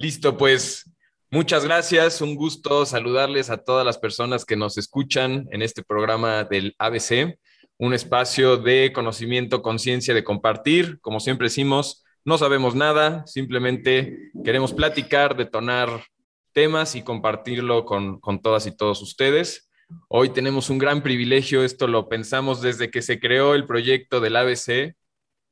Listo, pues muchas gracias. Un gusto saludarles a todas las personas que nos escuchan en este programa del ABC, un espacio de conocimiento, conciencia, de compartir. Como siempre decimos, no sabemos nada, simplemente queremos platicar, detonar temas y compartirlo con, con todas y todos ustedes. Hoy tenemos un gran privilegio, esto lo pensamos desde que se creó el proyecto del ABC.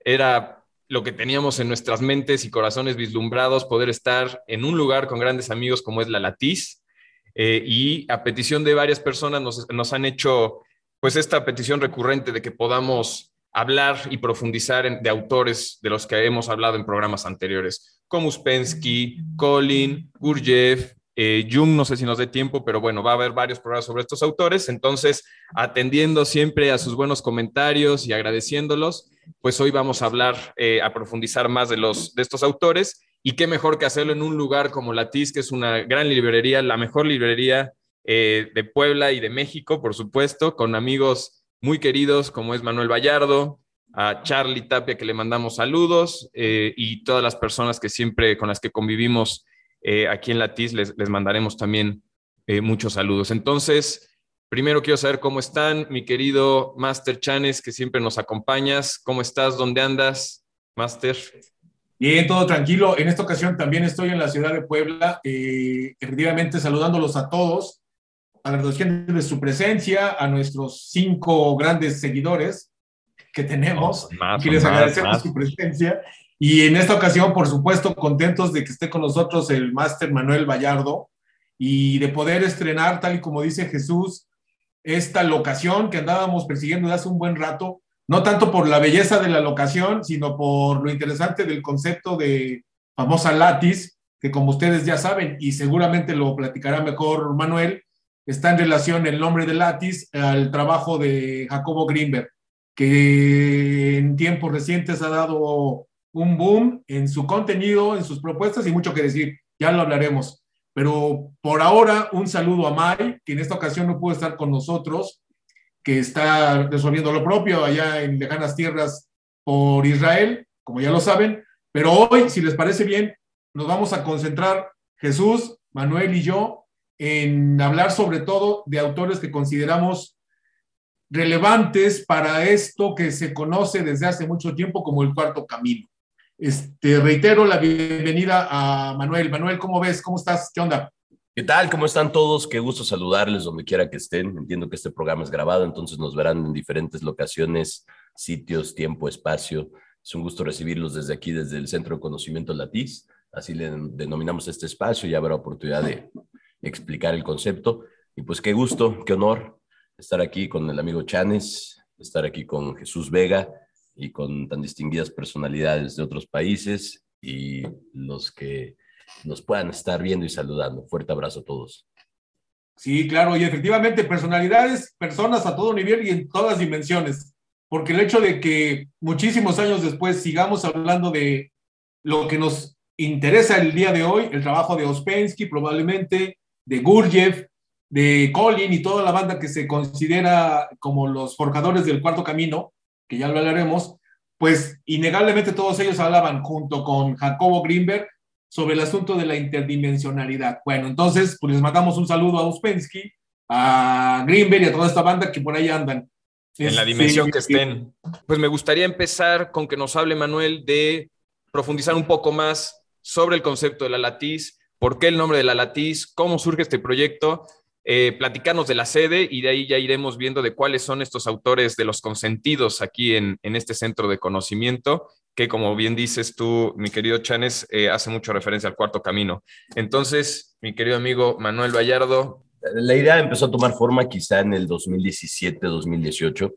Era lo que teníamos en nuestras mentes y corazones vislumbrados, poder estar en un lugar con grandes amigos como es la Latiz. Eh, y a petición de varias personas nos, han hecho pues esta petición recurrente de que podamos hablar y profundizar en, de autores de los que hemos hablado en programas anteriores, como Uspensky, Colin, Gurdjieff, eh, Jung, no sé si nos dé tiempo, pero bueno, va a haber varios programas sobre estos autores. Entonces, atendiendo siempre a sus buenos comentarios y agradeciéndolos, pues hoy vamos a hablar, eh, a profundizar más de, los, de estos autores. Y qué mejor que hacerlo en un lugar como Latiz, que es una gran librería, la mejor librería eh, de Puebla y de México, por supuesto, con amigos muy queridos como es Manuel Vallardo, a Charlie Tapia, que le mandamos saludos, y todas las personas que siempre con las que convivimos eh, aquí en Latiz les, les mandaremos también eh, muchos saludos. Entonces, primero quiero saber cómo están, mi querido Master Chanes, que siempre nos acompañas. ¿Cómo estás? ¿Dónde andas, Master? Bien, todo tranquilo. En esta ocasión también estoy en la ciudad de Puebla, eh, efectivamente saludándolos a todos, agradeciéndoles su presencia, a nuestros cinco grandes seguidores que tenemos, más, les agradecemos su presencia y en esta ocasión, por supuesto, contentos de que esté con nosotros el máster Manuel Vallardo y de poder estrenar, tal y como dice Jesús, esta locación que andábamos persiguiendo hace un buen rato, no tanto por la belleza de la locación, sino por lo interesante del concepto de famosa Latis, que como ustedes ya saben, y seguramente lo platicará mejor Manuel, está en relación el nombre de Latis al trabajo de Jacobo Greenberg, que en tiempos recientes ha dado un boom en su contenido, en sus propuestas y mucho que decir. Ya lo hablaremos. Pero por ahora, un saludo a Mai, que en esta ocasión no pudo estar con nosotros, que está resolviendo lo propio allá en lejanas tierras por Israel, como ya lo saben. Pero hoy, si les parece bien, nos vamos a concentrar, Jesús, Manuel y yo, en hablar sobre todo de autores que consideramos relevantes para esto que se conoce desde hace mucho tiempo como el cuarto camino. Este, reitero la bienvenida a Manuel. Manuel, ¿cómo ves? ¿Cómo estás? ¿Qué onda? ¿Qué tal? ¿Cómo están todos? Qué gusto saludarles donde quiera que estén. Entiendo que este programa es grabado, entonces nos verán en diferentes locaciones, sitios, tiempo, espacio. Es un gusto recibirlos desde aquí, desde el Centro de Conocimiento Latiz. Así le denominamos este espacio. Ya habrá oportunidad de explicar el concepto. Y pues qué gusto, qué honor estar aquí con el amigo Chanes, estar aquí con Jesús Vega y con tan distinguidas personalidades de otros países y los que nos puedan estar viendo y saludando. Fuerte abrazo a todos. Sí, claro, y efectivamente personalidades, personas a todo nivel y en todas dimensiones, porque el hecho de que muchísimos años después sigamos hablando de lo que nos interesa el día de hoy, el trabajo de Ospensky probablemente, de Gurdjieff, de Colin y toda la banda que se considera como los forjadores del cuarto camino, que ya lo hablaremos, pues innegablemente todos ellos hablaban junto con Jacobo Greenberg sobre el asunto de la interdimensionalidad. Bueno, entonces, pues les mandamos un saludo a Uspensky, a Greenberg y a toda esta banda que por ahí andan. En la dimensión que estén. Pues me gustaría empezar con que nos hable Manuel de profundizar un poco más sobre el concepto de la latiz, por qué el nombre de la latiz, cómo surge este proyecto eh, platicarnos de la sede y de ahí ya iremos viendo de cuáles son estos autores de los consentidos aquí en, este centro de conocimiento, que como bien dices tú, mi querido Chanes, eh, hace mucho referencia al cuarto camino. Entonces, mi querido amigo Manuel Vallardo. La idea empezó a tomar forma quizá en el 2017-2018.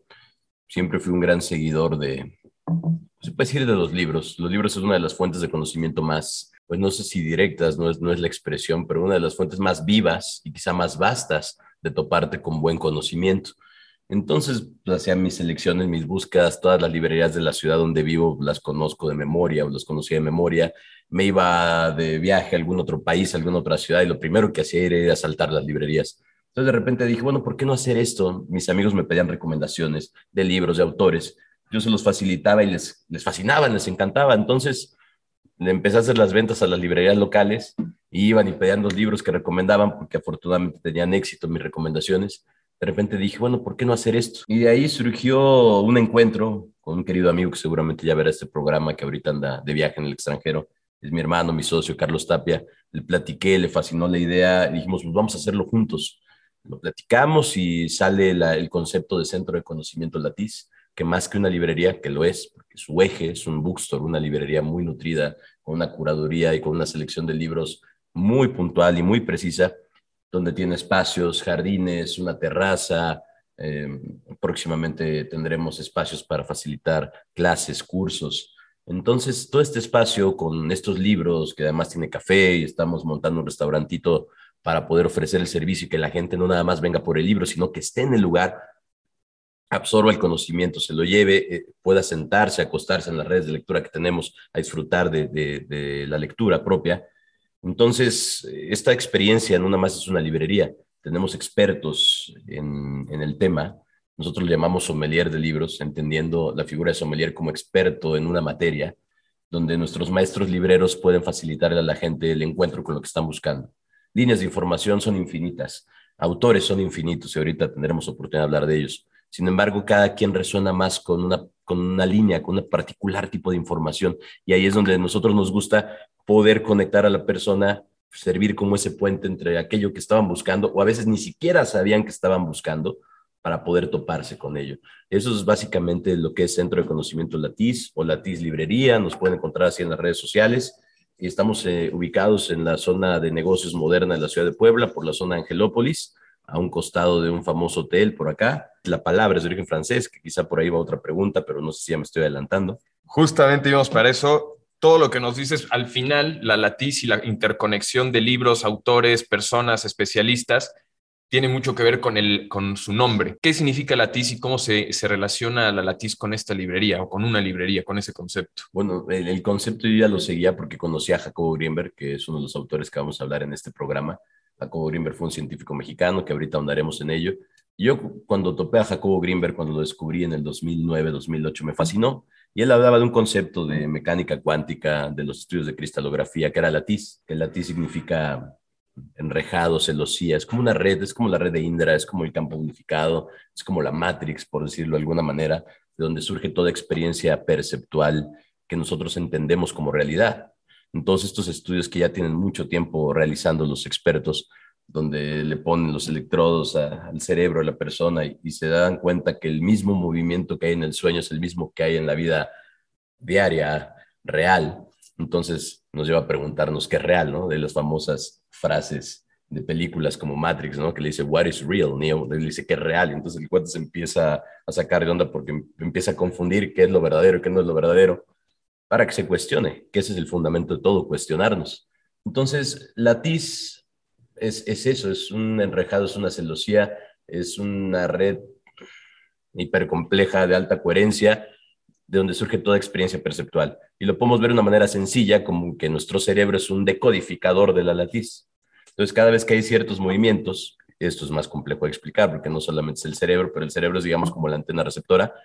Siempre fui un gran seguidor de, se puede decir de los libros. Los libros es una de las fuentes de conocimiento más pues no sé si directas, no es, no es la expresión, pero una de las fuentes más vivas y quizá más vastas de toparte con buen conocimiento. Entonces, pues, hacía mis selecciones, mis búsquedas, todas las librerías de la ciudad donde vivo las conozco de memoria o las conocía de memoria. Me iba de viaje a algún otro país, a alguna otra ciudad y lo primero que hacía era ir a saltar las librerías. Entonces, de repente dije, bueno, ¿por qué no hacer esto? Mis amigos me pedían recomendaciones de libros, de autores. Yo se los facilitaba y les, les fascinaban, les encantaba. Entonces, le empecé a hacer las ventas a las librerías locales y iban y pedían los libros que recomendaban porque afortunadamente tenían éxito mis recomendaciones. De repente dije, bueno, ¿por qué no hacer esto? Y de ahí surgió un encuentro con un querido amigo que seguramente ya verá este programa, que ahorita anda de viaje en el extranjero. Es mi hermano, mi socio, Carlos Tapia. Le platiqué, le fascinó la idea. Dijimos, pues vamos a hacerlo juntos. Lo platicamos y sale el concepto de Centro de Conocimiento Latiz, que más que una librería, que lo es, su eje es un bookstore, una librería muy nutrida, con una curaduría y con una selección de libros muy puntual y muy precisa, donde tiene espacios, jardines, una terraza. Em, próximamente tendremos espacios para facilitar clases, cursos. Entonces, todo este espacio con estos libros, que además tiene café y estamos montando un restaurantito para poder ofrecer el servicio y que la gente no nada más venga por el libro, sino que esté en el lugar absorba el conocimiento, se lo lleve, eh, pueda sentarse, acostarse en las redes de lectura que tenemos a disfrutar de, la lectura propia. Entonces, esta experiencia no nada más es una librería, tenemos expertos en, en el tema. Nosotros lo llamamos sommelier de libros, entendiendo la figura de sommelier como experto en una materia, donde nuestros maestros libreros pueden facilitarle a la gente el encuentro con lo que están buscando. Líneas de información son infinitas, autores son infinitos y ahorita tendremos oportunidad de hablar de ellos sin embargo, cada quien resuena más con una, con una línea, con un particular tipo de información. Y ahí es donde a nosotros nos gusta poder conectar a la persona, servir como ese puente entre aquello que estaban buscando o a veces ni siquiera sabían que estaban buscando para poder toparse con ello. Eso es básicamente lo que es Centro de Conocimiento Latiz o Latiz Librería. Nos pueden encontrar así en las redes sociales. Y estamos eh, ubicados en la zona de negocios moderna de la ciudad de Puebla, por la zona Angelópolis a un costado de un famoso hotel por acá. La palabra es de origen francés, que quizá por ahí va otra pregunta, pero no sé si ya me estoy adelantando. Justamente íbamos para eso. Todo lo que nos dices, al final, la latiz y la interconexión de libros, autores, personas, especialistas, tiene mucho que ver con, el, con su nombre. ¿Qué significa latiz y cómo se, se relaciona la latiz con esta librería o con una librería, con ese concepto? Bueno, el, el concepto yo ya lo seguía porque conocí a Jacobo Greenberg, que es uno de los autores que vamos a hablar en este programa Jacobo Greenberg fue un científico mexicano, que ahorita ahondaremos en ello. yo cuando topé a Jacobo Greenberg, cuando lo descubrí en el 2009, 2008, me fascinó. Y él hablaba de un concepto de mecánica cuántica, de los estudios de cristalografía, que era latiz. El latiz significa enrejado, celosía, es como una red, es como la red de Indra, es como el campo unificado, es como la Matrix, por decirlo de alguna manera, de donde surge toda experiencia perceptual que nosotros entendemos como realidad en todos estos estudios que ya tienen mucho tiempo realizando los expertos, donde le ponen los electrodos al cerebro de la persona y, se dan cuenta que el mismo movimiento que hay en el sueño es el mismo que hay en la vida diaria, real. Entonces nos lleva a preguntarnos qué es real, ¿no? De las famosas frases de películas como Matrix, ¿no? Que le dice, what is real? Neo le dice que es real. Entonces el cuate se empieza a sacar de onda porque empieza a confundir qué es lo verdadero y qué no es lo verdadero para que se cuestione, que ese es el fundamento de todo, cuestionarnos. Entonces, la TIS es, es eso, es un enrejado, es una celosía, es una red hipercompleja de alta coherencia, de donde surge toda experiencia perceptual. Y lo podemos ver de una manera sencilla, como que nuestro cerebro es un decodificador de la latiz. Entonces, cada vez que hay ciertos movimientos, esto es más complejo de explicar, porque no solamente es el cerebro, pero el cerebro es, digamos, como la antena receptora,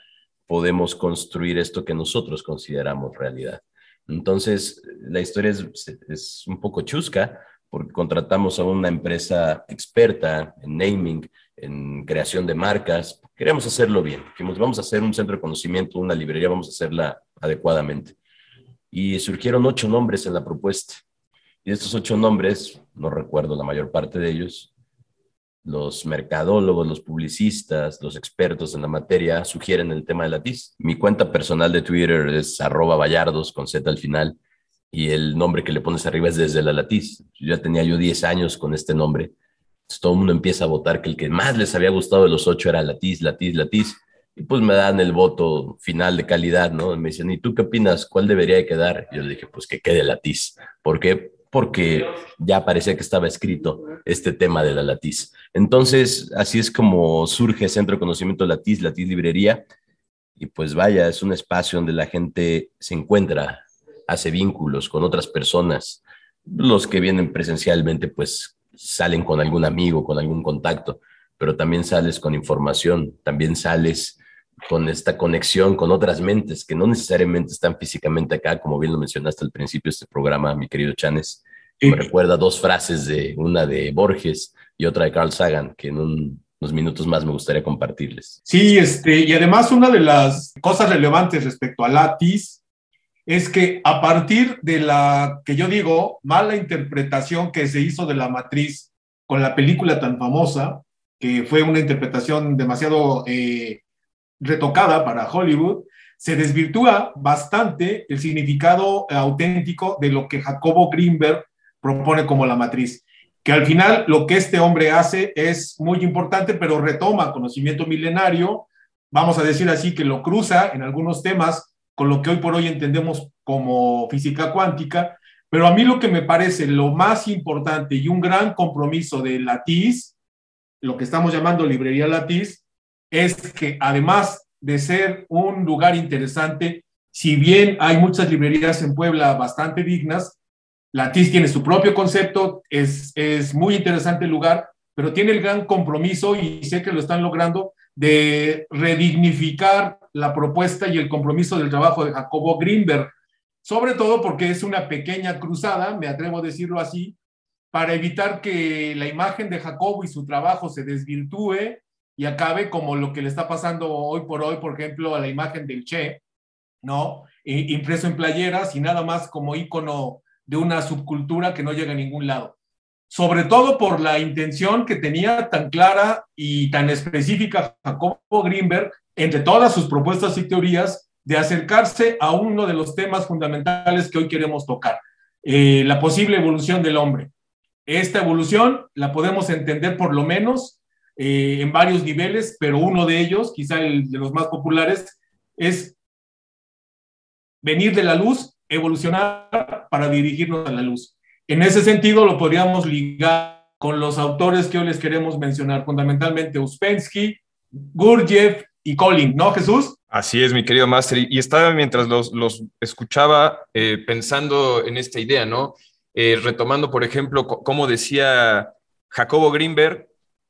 podemos construir esto que nosotros consideramos realidad. Entonces, la historia es, un poco chusca porque contratamos a una empresa experta en naming, en creación de marcas. Queremos hacerlo bien. Dijimos, vamos a hacer un centro de conocimiento, una librería, vamos a hacerla adecuadamente. Y surgieron ocho nombres en la propuesta. Y de estos ocho nombres, no recuerdo la mayor parte de ellos, los mercadólogos, los publicistas, los expertos en la materia sugieren el tema de la TIS. Mi cuenta personal de Twitter es arroba vallardos con Z al final y el nombre que le pones arriba es desde la latiz. Ya tenía yo 10 años con este nombre. Entonces todo el mundo empieza a votar que el que más les había gustado de los ocho era latiz, latiz, latiz. Y pues me dan el voto final de calidad, ¿no? Me dicen, ¿y tú qué opinas? ¿Cuál debería de quedar? Yo le dije, pues que quede latiz. ¿Por qué? Porque ya parecía que estaba escrito este tema de la latiz. Entonces, así es como surge Centro de Conocimiento Latiz, Latiz Librería. Y pues vaya, es un espacio donde la gente se encuentra, hace vínculos con otras personas. Los que vienen presencialmente, pues salen con algún amigo, con algún contacto, pero también sales con información, también sales con esta conexión con otras mentes que no necesariamente están físicamente acá, como bien lo mencionaste al principio de este programa, mi querido Chanes. Me recuerda dos frases de una de Borges y otra de Carl Sagan, que en unos minutos más me gustaría compartirles. Sí, este, y además una de las cosas relevantes respecto a Latis es que a partir de la que yo digo mala interpretación que se hizo de la matriz con la película tan famosa, que fue una interpretación demasiado eh, retocada para Hollywood, se desvirtúa bastante el significado auténtico de lo que Jacobo Greenberg propone como la matriz, que al final lo que este hombre hace es muy importante, pero retoma conocimiento milenario, vamos a decir así, que lo cruza en algunos temas con lo que hoy por hoy entendemos como física cuántica, pero a mí lo que me parece lo más importante y un gran compromiso de Latiz, lo que estamos llamando librería Latiz, es que además de ser un lugar interesante, si bien hay muchas librerías en Puebla bastante dignas, Latiz tiene su propio concepto, es, es muy interesante el lugar, pero tiene el gran compromiso, y sé que lo están logrando, de redignificar la propuesta y el compromiso del trabajo de Jacobo Greenberg, sobre todo porque es una pequeña cruzada, me atrevo a decirlo así, para evitar que la imagen de Jacobo y su trabajo se desvirtúe y acabe como lo que le está pasando hoy por hoy, por ejemplo, a la imagen del Che, ¿no? impreso en playeras y nada más como ícono de una subcultura que no llega a ningún lado. Sobre todo por la intención que tenía tan clara y tan específica Jacobo Greenberg entre todas sus propuestas y teorías de acercarse a uno de los temas fundamentales que hoy queremos tocar, eh, la posible evolución del hombre. Esta evolución la podemos entender por lo menos eh, en varios niveles, pero uno de ellos, quizá el de los más populares, es venir de la luz, evolucionar para dirigirnos a la luz. En ese sentido, lo podríamos ligar con los autores que hoy les queremos mencionar, fundamentalmente Uspensky, Gurdjieff y Colin, ¿no, Jesús? Así es, mi querido Master. Y estaba mientras los, escuchaba eh, pensando en esta idea, ¿no? Eh, retomando, por ejemplo, como decía Jacobo Greenberg,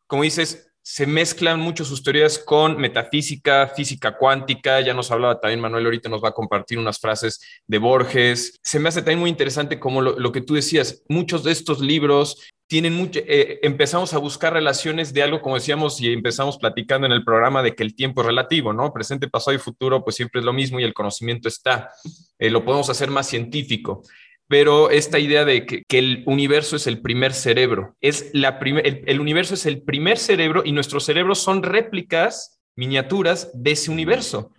como dices, se mezclan mucho sus teorías con metafísica, física cuántica, ya nos hablaba también Manuel, ahorita nos va a compartir unas frases de Borges. Se me hace también muy interesante como lo, que tú decías, muchos de estos libros tienen mucho, eh, empezamos a buscar relaciones de algo, como decíamos, y empezamos platicando en el programa de que el tiempo es relativo, ¿no? Presente, pasado y futuro, pues siempre es lo mismo y el conocimiento está. Eh, lo podemos hacer más científico pero esta idea de que, el universo es el primer cerebro, es la el, universo es el primer cerebro y nuestros cerebros son réplicas, miniaturas de ese universo,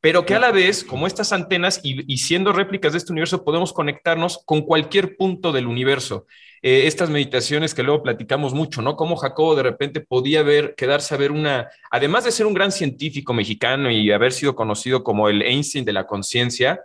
pero que a la vez, como estas antenas y, siendo réplicas de este universo, podemos conectarnos con cualquier punto del universo. Eh, estas meditaciones que luego platicamos mucho, ¿no? Como Jacobo de repente podía ver, quedarse a ver una, además de ser un gran científico mexicano y haber sido conocido como el Einstein de la conciencia,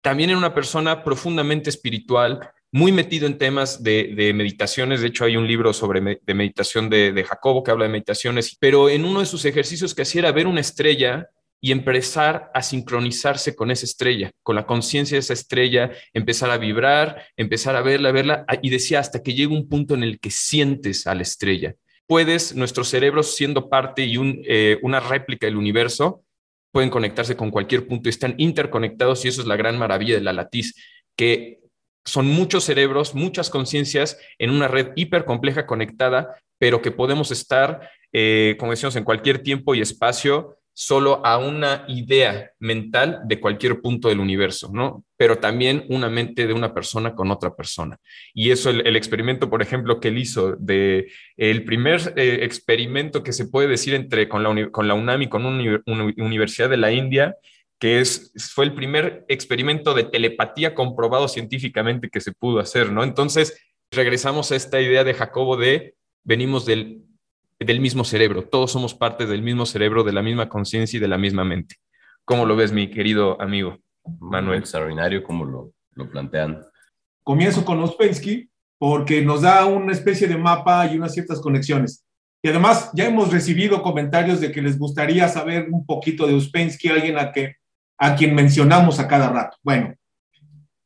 también era una persona profundamente espiritual, muy metido en temas de, meditaciones. De hecho, hay un libro sobre de meditación de, Jacobo que habla de meditaciones, pero en uno de sus ejercicios que hacía era ver una estrella y empezar a sincronizarse con esa estrella, con la conciencia de esa estrella, empezar a vibrar, empezar a verla, verla, y decía hasta que llega un punto en el que sientes a la estrella. Puedes, nuestro cerebro siendo parte y eh, una réplica del universo, pueden conectarse con cualquier punto están interconectados y eso es la gran maravilla de la latiz, que son muchos cerebros, muchas conciencias en una red hiper compleja conectada, pero que podemos estar, eh, como decíamos, en cualquier tiempo y espacio solo a una idea mental de cualquier punto del universo, ¿no? Pero también una mente de una persona con otra persona. Y eso, el, experimento, por ejemplo, que él hizo, de el primer eh, experimento que se puede decir entre con la, con la UNAM y con una, universidad de la India, que es, fue el primer experimento de telepatía comprobado científicamente que se pudo hacer, ¿no? Entonces, regresamos a esta idea de Jacobo de venimos del del mismo cerebro. Todos somos parte del mismo cerebro, de la misma conciencia y de la misma mente. ¿Cómo lo ves, mi querido amigo Manuel? Extraordinario cómo lo, lo plantean. Comienzo con Ospensky porque nos da una especie de mapa y unas ciertas conexiones. Y además ya hemos recibido comentarios de que les gustaría saber un poquito de Uspensky, alguien a, que, a quien mencionamos a cada rato. Bueno,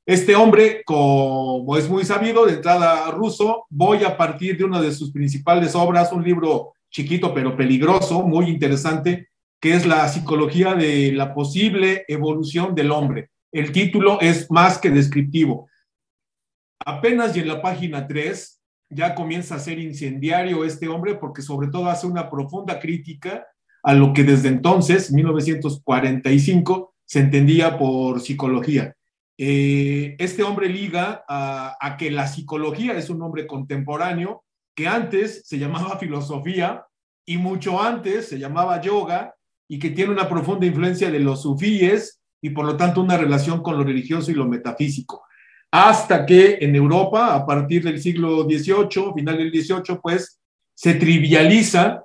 este hombre, como es muy sabido, de entrada ruso, voy a partir de una de sus principales obras, un libro chiquito pero peligroso, muy interesante, que es la psicología de la posible evolución del hombre. El título es más que descriptivo. Apenas y en la página 3 ya comienza a ser incendiario este hombre porque sobre todo hace una profunda crítica a lo que desde entonces, 1945, se entendía por psicología. Eh, este hombre liga a, a, que la psicología es un hombre contemporáneo que antes se llamaba filosofía y mucho antes se llamaba yoga y que tiene una profunda influencia de los sufíes y por lo tanto una relación con lo religioso y lo metafísico. Hasta que en Europa, a partir del siglo XVIII, final del XVIII, pues se trivializa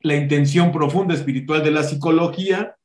la intención profunda espiritual de la psicología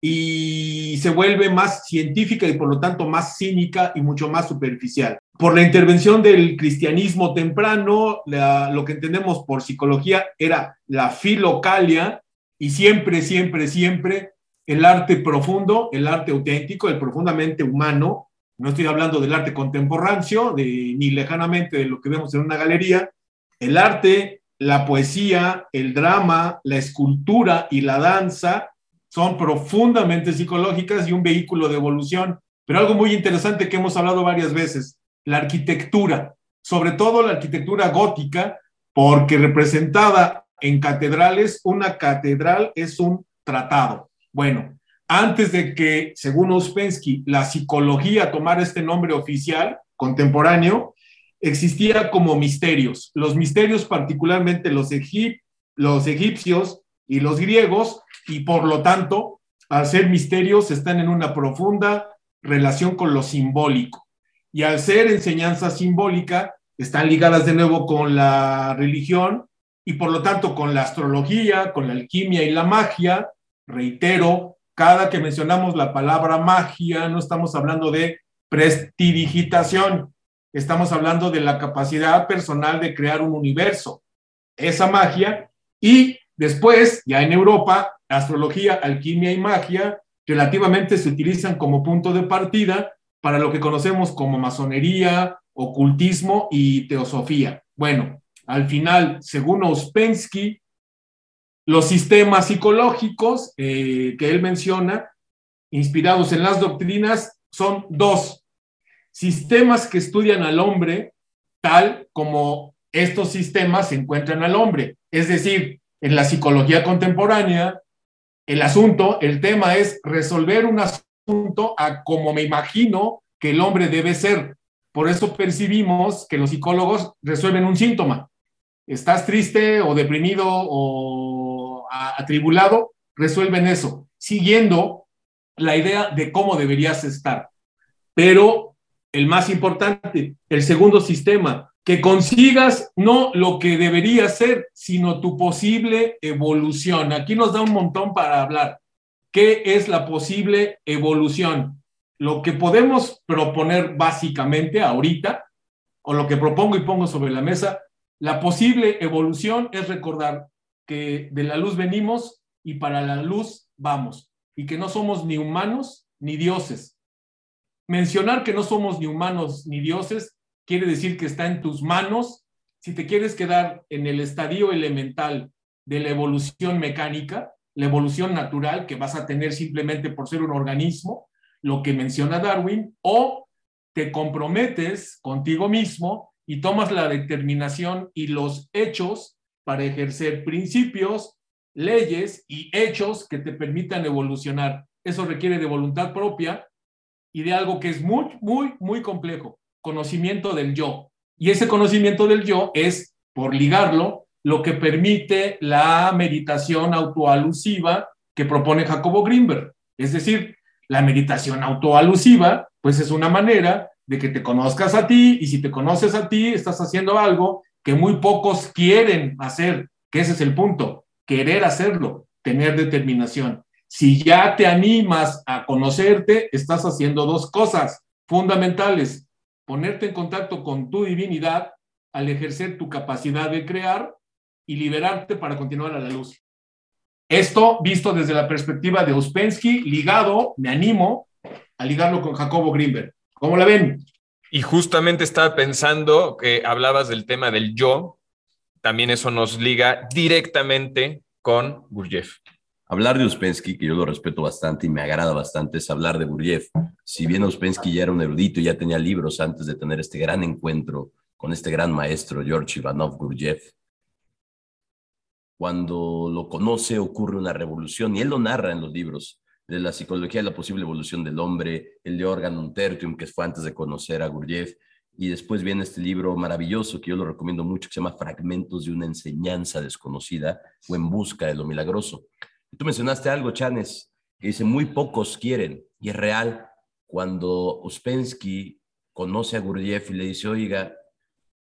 y se vuelve más científica y por lo tanto más cínica y mucho más superficial. Por la intervención del cristianismo temprano, lo que entendemos por psicología era la filocalia y siempre, siempre, siempre el arte profundo, el arte auténtico, el profundamente humano. No estoy hablando del arte contemporáneo, de, ni lejanamente de lo que vemos en una galería. El arte, la poesía, el drama, la escultura y la danza son profundamente psicológicas y un vehículo de evolución. Pero algo muy interesante que hemos hablado varias veces, la arquitectura, sobre todo la arquitectura gótica, porque representada en catedrales, una catedral es un tratado. Bueno, antes de que, según Ouspensky, la psicología tomara este nombre oficial contemporáneo, existía como misterios. Los misterios, particularmente los, los egipcios y los griegos, y por lo tanto, al ser misterios, están en una profunda relación con lo simbólico. Y al ser enseñanza simbólica, están ligadas de nuevo con la religión y por lo tanto con la astrología, con la alquimia y la magia. Reitero, cada que mencionamos la palabra magia, no estamos hablando de prestidigitación, estamos hablando de la capacidad personal de crear un universo. Esa magia y Después, ya en Europa, astrología, alquimia y magia relativamente se utilizan como punto de partida para lo que conocemos como masonería, ocultismo y teosofía. Bueno, al final, según Ouspensky, los sistemas psicológicos eh, que él menciona, inspirados en las doctrinas, son dos. Sistemas que estudian al hombre tal como estos sistemas se encuentran al hombre. Es decir, en la psicología contemporánea, el asunto, el tema es resolver un asunto a como me imagino que el hombre debe ser. Por eso percibimos que los psicólogos resuelven un síntoma. Estás triste o deprimido o atribulado, resuelven eso, siguiendo la idea de cómo deberías estar. Pero el más importante, el segundo sistema, que consigas no lo que debería ser, sino tu posible evolución. Aquí nos da un montón para hablar. ¿Qué es la posible evolución? Lo que podemos proponer básicamente ahorita, o lo que propongo y pongo sobre la mesa, la posible evolución es recordar que de la luz venimos y para la luz vamos, y que no somos ni humanos ni dioses. Mencionar que no somos ni humanos ni dioses quiere decir que está en tus manos. Si te quieres quedar en el estadio elemental de la evolución mecánica, la evolución natural que vas a tener simplemente por ser un organismo, lo que menciona Darwin, o te comprometes contigo mismo y tomas la determinación y los hechos para ejercer principios, leyes y hechos que te permitan evolucionar. Eso requiere de voluntad propia y de algo que es muy, muy, muy complejo conocimiento del yo. Y ese conocimiento del yo es, por ligarlo, lo que permite la meditación autoalusiva que propone Jacobo Greenberg. Es decir, la meditación autoalusiva, pues es una manera de que te conozcas a ti y si te conoces a ti, estás haciendo algo que muy pocos quieren hacer, que ese es el punto, querer hacerlo, tener determinación. Si ya te animas a conocerte, estás haciendo dos cosas fundamentales ponerte en contacto con tu divinidad al ejercer tu capacidad de crear y liberarte para continuar a la luz. Esto visto desde la perspectiva de Ouspensky, ligado, me animo a ligarlo con Jacobo Greenberg. ¿Cómo la ven? Y justamente estaba pensando que hablabas del tema del yo, también eso nos liga directamente con Gurdjieff. Hablar de Uspensky, que yo lo respeto bastante y me agrada bastante, es hablar de Gurdjieff. Si bien Uspensky ya era un erudito y ya tenía libros antes de tener este gran encuentro con este gran maestro, George Ivanov Gurdjieff, cuando lo conoce ocurre una revolución y él lo narra en los libros de la psicología de la posible evolución del hombre, el de Organum Tertium, que fue antes de conocer a Gurdjieff, y después viene este libro maravilloso que yo lo recomiendo mucho, que se llama Fragmentos de una enseñanza desconocida o en busca de lo milagroso. Tú mencionaste algo, Chanes, que dice, muy pocos quieren, y es real. Cuando Uspensky conoce a Gurdjieff y le dice, oiga,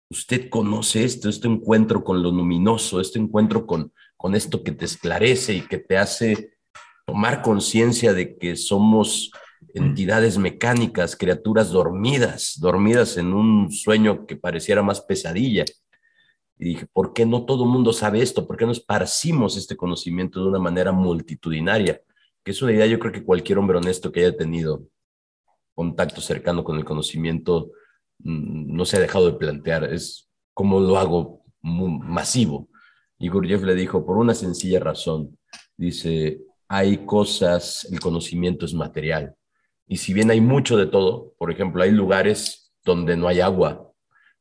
usted conoce esto, este encuentro con lo luminoso, este encuentro con, con esto que te esclarece y que te hace tomar conciencia de que somos entidades mecánicas, criaturas dormidas, dormidas en un sueño que pareciera más pesadilla. Y dije, ¿por qué no todo el mundo sabe esto? ¿Por qué no esparcimos este conocimiento de una manera multitudinaria? Que es una idea, yo creo que cualquier hombre honesto que haya tenido contacto cercano con el conocimiento mm, no se ha dejado de plantear. Es como lo hago masivo. Y Gurdjieff le dijo, por una sencilla razón, dice, hay cosas, el conocimiento es material. Y si bien hay mucho de todo, por ejemplo, hay lugares donde no hay agua,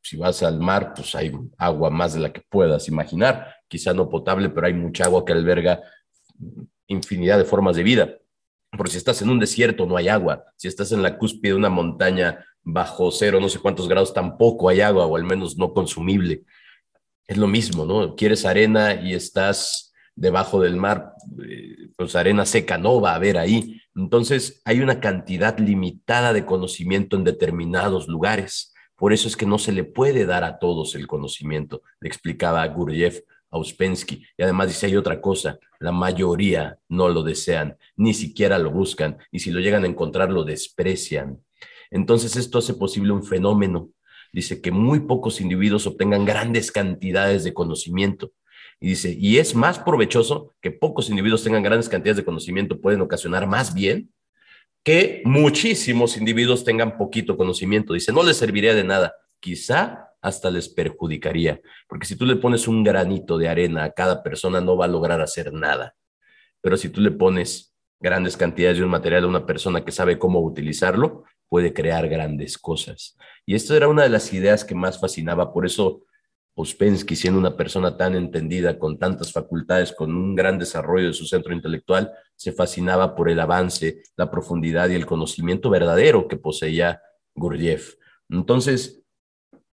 si vas al mar, pues hay agua más de la que puedas imaginar, quizá no potable, pero hay mucha agua que alberga infinidad de formas de vida. Porque si estás en un desierto no hay agua, si estás en la cúspide de una montaña bajo cero, no sé cuántos grados, tampoco hay agua, o al menos no consumible. Es lo mismo, ¿no? Quieres arena y estás debajo del mar, eh, pues arena seca no va a haber ahí. Entonces hay una cantidad limitada de conocimiento en determinados lugares por eso es que no se le puede dar a todos el conocimiento, le explicaba Gurdjieff a Uspensky. Y además dice, hay otra cosa, la mayoría no lo desean, ni siquiera lo buscan, y si lo llegan a encontrar, lo desprecian. Entonces esto hace posible un fenómeno. Dice que muy pocos individuos obtengan grandes cantidades de conocimiento. Y dice, y es más provechoso que pocos individuos tengan grandes cantidades de conocimiento, pueden ocasionar más bien que muchísimos individuos tengan poquito conocimiento. Dice, no les serviría de nada, quizá hasta les perjudicaría, porque si tú le pones un granito de arena a cada persona no va a lograr hacer nada. Pero si tú le pones grandes cantidades de un material a una persona que sabe cómo utilizarlo, puede crear grandes cosas. Y esto era una de las ideas que más fascinaba, por eso Uspensky, siendo una persona tan entendida, con tantas facultades, con un gran desarrollo de su centro intelectual, se fascinaba por el avance, la profundidad y el conocimiento verdadero que poseía Gurdjieff. Entonces,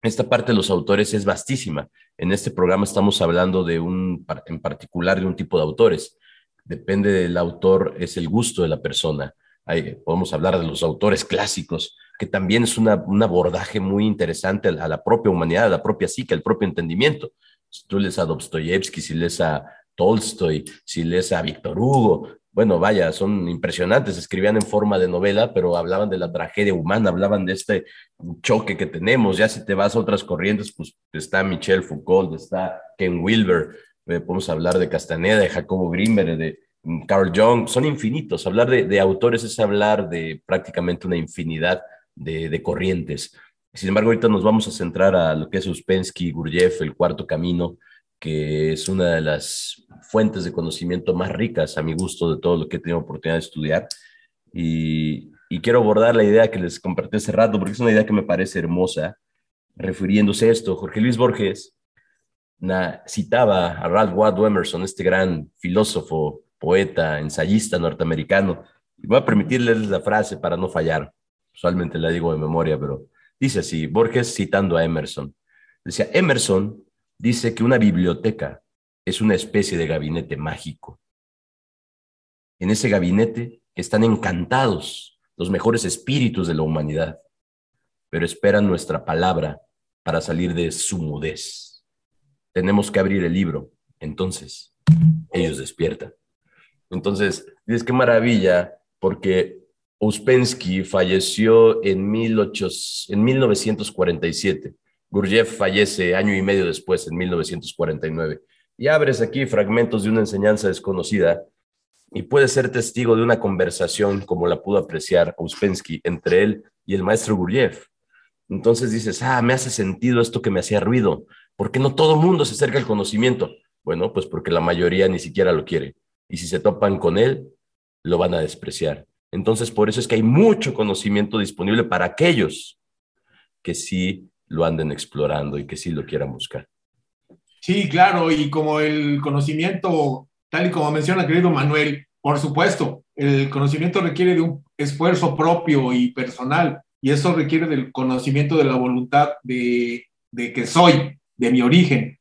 esta parte de los autores es vastísima. En este programa estamos hablando de un, en particular de un tipo de autores. Depende del autor, es el gusto de la persona. podemos hablar de los autores clásicos, que también es una, un abordaje muy interesante a la propia humanidad, a la propia psique, al propio entendimiento. Si tú lees a Dostoyevsky, si lees a Tolstoy, si lees a Víctor Hugo, bueno, vaya, son impresionantes, escribían en forma de novela, pero hablaban de la tragedia humana, hablaban de este choque que tenemos. Ya si te vas a otras corrientes, pues está Michel Foucault, está Ken Wilber, eh, podemos hablar de Castaneda, de Jacobo Grimberg, de mm, Carl Jung, son infinitos. Hablar de, de autores es hablar de prácticamente una infinidad de, corrientes. Sin embargo, ahorita nos vamos a centrar a lo que es Uspensky, Gurdjieff, el cuarto camino, que es una de las fuentes de conocimiento más ricas a mi gusto de todo lo que he tenido oportunidad de estudiar. Y, quiero abordar la idea que les compartí hace rato, porque es una idea que me parece hermosa, refiriéndose a esto. Jorge Luis Borges citaba a Ralph Waldo Emerson, este gran filósofo, poeta, ensayista norteamericano. Voy a permitirles la frase para no fallar usualmente la digo de memoria, pero dice así, Borges citando a Emerson. Decía, Emerson dice que una biblioteca es una especie de gabinete mágico. En ese gabinete están encantados los mejores espíritus de la humanidad, pero esperan nuestra palabra para salir de su mudez. Tenemos que abrir el libro, entonces ellos despiertan. Entonces, dices, qué maravilla, porque Uspensky falleció en, 1947. Gurdjieff fallece año y medio después, en 1949. Y abres aquí fragmentos de una enseñanza desconocida y puedes ser testigo de una conversación como la pudo apreciar Uspensky entre él y el maestro Gurdjieff. Entonces dices, ah, me hace sentido esto que me hacía ruido. ¿Por qué no todo mundo se acerca al conocimiento? Bueno, pues porque la mayoría ni siquiera lo quiere. y si se topan con él, lo van a despreciar. Entonces, por eso es que hay mucho conocimiento disponible para aquellos que sí lo anden explorando y que sí lo quieran buscar. Sí, claro, y como el conocimiento, tal y como menciona querido Manuel, por supuesto, el conocimiento requiere de un esfuerzo propio y personal, y eso requiere del conocimiento de la voluntad de, de que soy, de mi origen.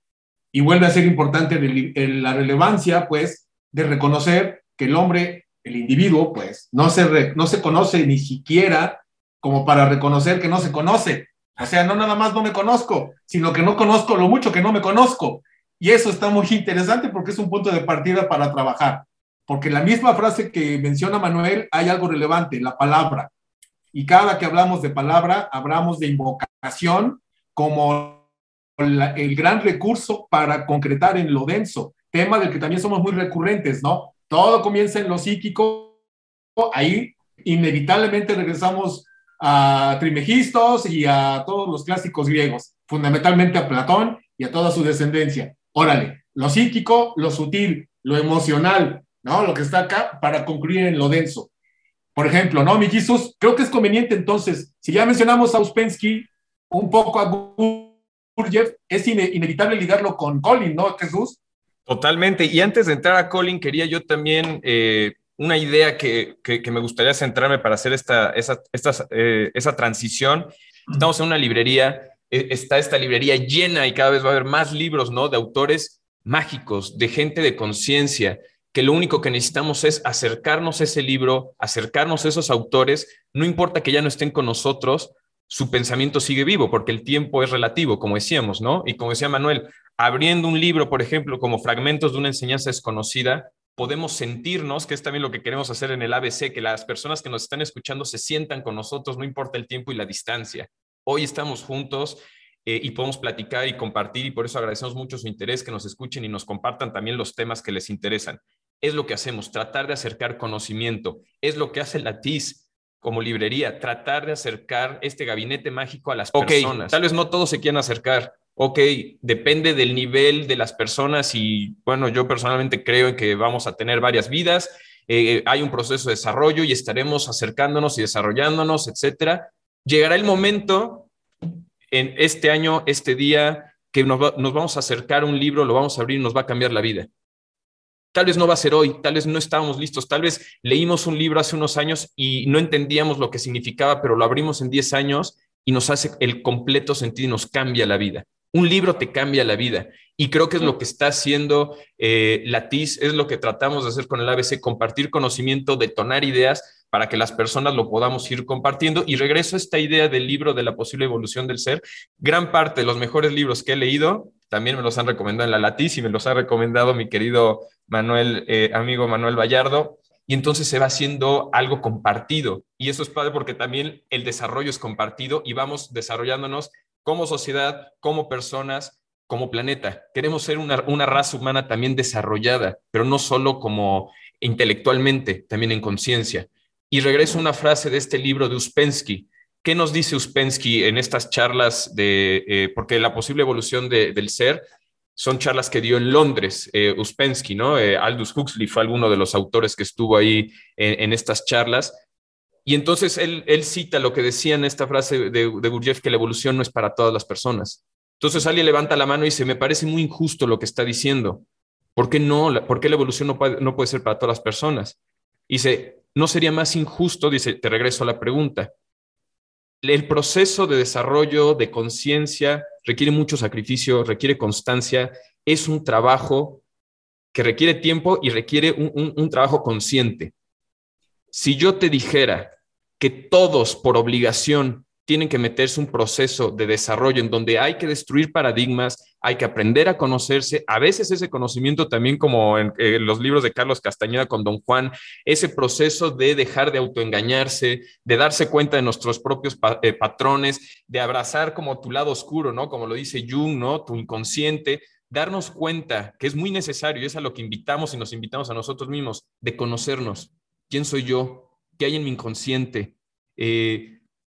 Y vuelve a ser importante la relevancia, pues, de reconocer que el hombre, el individuo, pues, no se, no se conoce ni siquiera como para reconocer que no se conoce. O sea, no nada más no me conozco, sino que no conozco lo mucho que no me conozco. Y eso está muy interesante porque es un punto de partida para trabajar. Porque la misma frase que menciona Manuel, hay algo relevante, la palabra. Y cada que hablamos de palabra, hablamos de invocación como el gran recurso para concretar en lo denso, tema del que también somos muy recurrentes, ¿no? Todo comienza en lo psíquico, ahí inevitablemente regresamos a Trimegistos y a todos los clásicos griegos, fundamentalmente a Platón y a toda su descendencia. Órale, lo psíquico, lo sutil, lo emocional, ¿no? Lo que está acá para concluir en lo denso. Por ejemplo, ¿no? Mi Jesús, creo que es conveniente entonces, si ya mencionamos a Uspensky, un poco a Gurdjieff, es inevitable ligarlo con Colin, ¿no, Jesús? Totalmente. Y antes de entrar a Colin, quería yo también eh, una idea que, me gustaría centrarme para hacer esta, esa, eh, esa transición. Estamos en una librería, e, está esta librería llena y cada vez va a haber más libros, ¿no? De autores mágicos, de gente de conciencia, que lo único que necesitamos es acercarnos a ese libro, acercarnos a esos autores, no importa que ya no estén con nosotros, su pensamiento sigue vivo, porque el tiempo es relativo, como decíamos, ¿no? Y como decía Manuel, abriendo un libro, por ejemplo, como fragmentos de una enseñanza desconocida, podemos sentirnos, que es también lo que queremos hacer en el ABC, que las personas que nos están escuchando se sientan con nosotros, no importa el tiempo y la distancia. Hoy estamos juntos eh, y podemos platicar y compartir y por eso agradecemos mucho su interés, que nos escuchen y nos compartan también los temas que les interesan. Es lo que hacemos, tratar de acercar conocimiento. Es lo que hace la TIS como librería, tratar de acercar este gabinete mágico a las personas. Tal vez no todos se quieran acercar, ok, depende del nivel de las personas y bueno, yo personalmente creo que vamos a tener varias vidas, eh, hay un proceso de desarrollo y estaremos acercándonos y desarrollándonos, etcétera. Llegará el momento en este año, este día, que nos, nos vamos a acercar a un libro, lo vamos a abrir y nos va a cambiar la vida. Tal vez no va a ser hoy, tal vez no estábamos listos, tal vez leímos un libro hace unos años y no entendíamos lo que significaba, pero lo abrimos en 10 años y nos hace el completo sentido y nos cambia la vida. Un libro te cambia la vida y creo que es lo que está haciendo eh, es lo que tratamos de hacer con el ABC, compartir conocimiento, detonar ideas para que las personas lo podamos ir compartiendo. Y regreso a esta idea del libro de la posible evolución del ser. Gran parte de los mejores libros que he leído también me los han recomendado en la Latis y me los ha recomendado mi querido eh, amigo Manuel Vallardo. Y entonces se va haciendo algo compartido. Y eso es padre porque también el desarrollo es compartido y vamos desarrollándonos como sociedad, como personas, como planeta. Queremos ser una, una raza humana también desarrollada, pero no solo como intelectualmente, también en conciencia. Y regreso a una frase de este libro de Uspensky. ¿Qué nos dice Uspensky en estas charlas de, eh, porque la posible evolución del ser son charlas que dio en Londres, eh, Uspensky, ¿no? Eh, Aldous Huxley fue alguno de los autores que estuvo ahí en estas charlas y entonces él, cita lo que decía en esta frase de, de Gurdjieff, que la evolución no es para todas las personas. Entonces alguien levanta la mano y dice, me parece muy injusto lo que está diciendo. ¿Por qué no? ¿Por qué la evolución no puede, no puede ser para todas las personas? dice, ¿no sería más injusto? Dice, te regreso a la pregunta. El proceso de desarrollo de conciencia requiere mucho sacrificio, requiere constancia, es un trabajo que requiere tiempo y requiere un trabajo consciente. Si yo te dijera que todos por obligación tienen que meterse un proceso de desarrollo en donde hay que destruir paradigmas, hay que aprender a conocerse, a veces ese conocimiento también como en, los libros de Carlos Castañeda con Don Juan, ese proceso de dejar de autoengañarse, de darse cuenta de nuestros propios eh, patrones, de abrazar como tu lado oscuro, ¿no? Como lo dice Jung, ¿no? Tu inconsciente, darnos cuenta que es muy necesario y es a lo que invitamos y nos invitamos a nosotros mismos, de conocernos. ¿Quién soy yo? ¿Qué hay en mi inconsciente? Eh,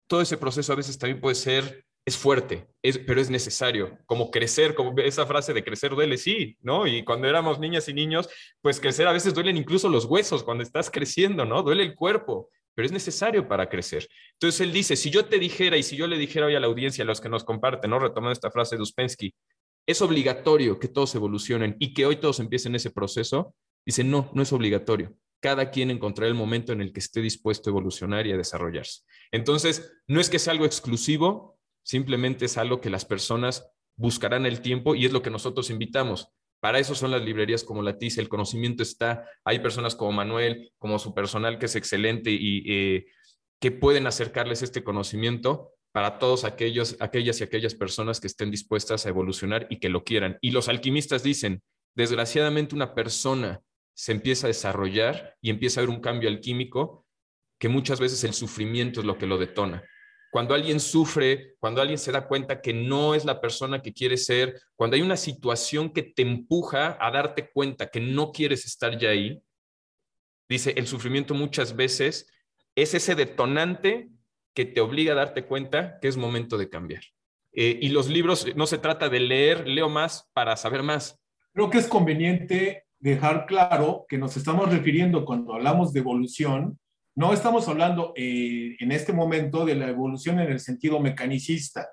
todo ese proceso a veces también puede ser es fuerte, es, pero es necesario, como crecer, como esa frase de crecer duele, sí, ¿no? Y cuando éramos niñas y niños, pues crecer a veces duelen incluso los huesos cuando estás creciendo, ¿no? Duele el cuerpo, pero es necesario para crecer. Entonces él dice, si yo te dijera y si yo le dijera hoy a la audiencia, a los que nos comparten, ¿no? Retomando esta frase de Uspensky, es obligatorio que todos evolucionen y que hoy todos empiecen ese proceso, dice, no, no es obligatorio cada quien encontrará el momento en el que esté dispuesto a evolucionar y a desarrollarse. Entonces, no es que sea algo exclusivo, simplemente es algo que las personas buscarán el tiempo y es lo que nosotros invitamos. Para eso son las librerías como la TIS, el conocimiento está, hay personas como Manuel, como su personal que es excelente y eh, que pueden acercarles este conocimiento para todos aquellos, aquellas y aquellas personas que estén dispuestas a evolucionar y que lo quieran. Y los alquimistas dicen, desgraciadamente una persona se empieza a desarrollar y empieza a haber un cambio alquímico que muchas veces el sufrimiento es lo que lo detona. Cuando alguien sufre, cuando alguien se da cuenta que no es la persona que quiere ser, cuando hay una situación que te empuja a darte cuenta que no quieres estar ya ahí, dice, el sufrimiento muchas veces es ese detonante que te obliga a darte cuenta que es momento de cambiar. Eh, y los libros, no se trata de leer, leo más para saber más. Creo que es conveniente dejar claro que nos estamos refiriendo cuando hablamos de evolución no estamos hablando eh, en este momento de la evolución en el sentido mecanicista.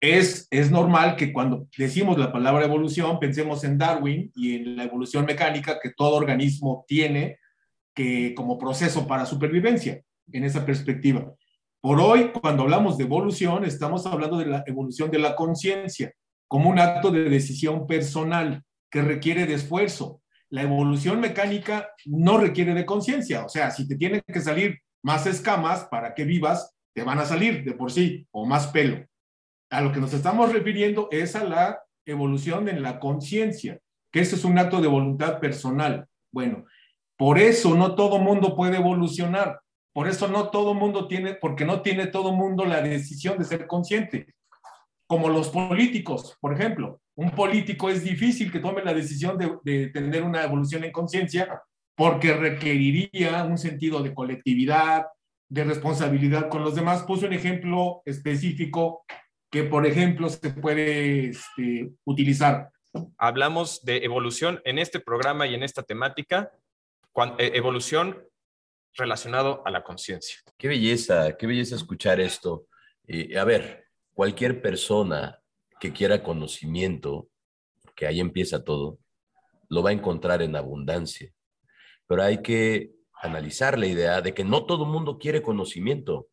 Es, es normal que cuando decimos la palabra evolución pensemos en Darwin y en la evolución mecánica que todo organismo tiene que, como proceso para supervivencia, en esa perspectiva. Por hoy, cuando hablamos de evolución, estamos hablando de la evolución de la conciencia como un acto de decisión personal que requiere de esfuerzo, la evolución mecánica no requiere de conciencia. O sea, si te tienen que salir más escamas para que vivas, te van a salir de por sí, o más pelo. A lo que nos estamos refiriendo es a la evolución en la conciencia, que eso es un acto de voluntad personal. Bueno, por eso no todo mundo puede evolucionar. Por eso no todo mundo tiene, porque no tiene todo mundo la decisión de ser consciente. Como los políticos, por ejemplo un político es difícil que tome la decisión de, tener una evolución en conciencia porque requeriría un sentido de colectividad, de responsabilidad con los demás. Puso un ejemplo específico que, por ejemplo, se puede este, utilizar. Hablamos de evolución en este programa y en esta temática, eh, evolución relacionado a la conciencia. Qué belleza, qué belleza escuchar esto. Eh, a ver, cualquier persona que quiera conocimiento, que ahí empieza todo, lo va a encontrar en abundancia. Pero hay que analizar la idea de que no todo mundo quiere conocimiento.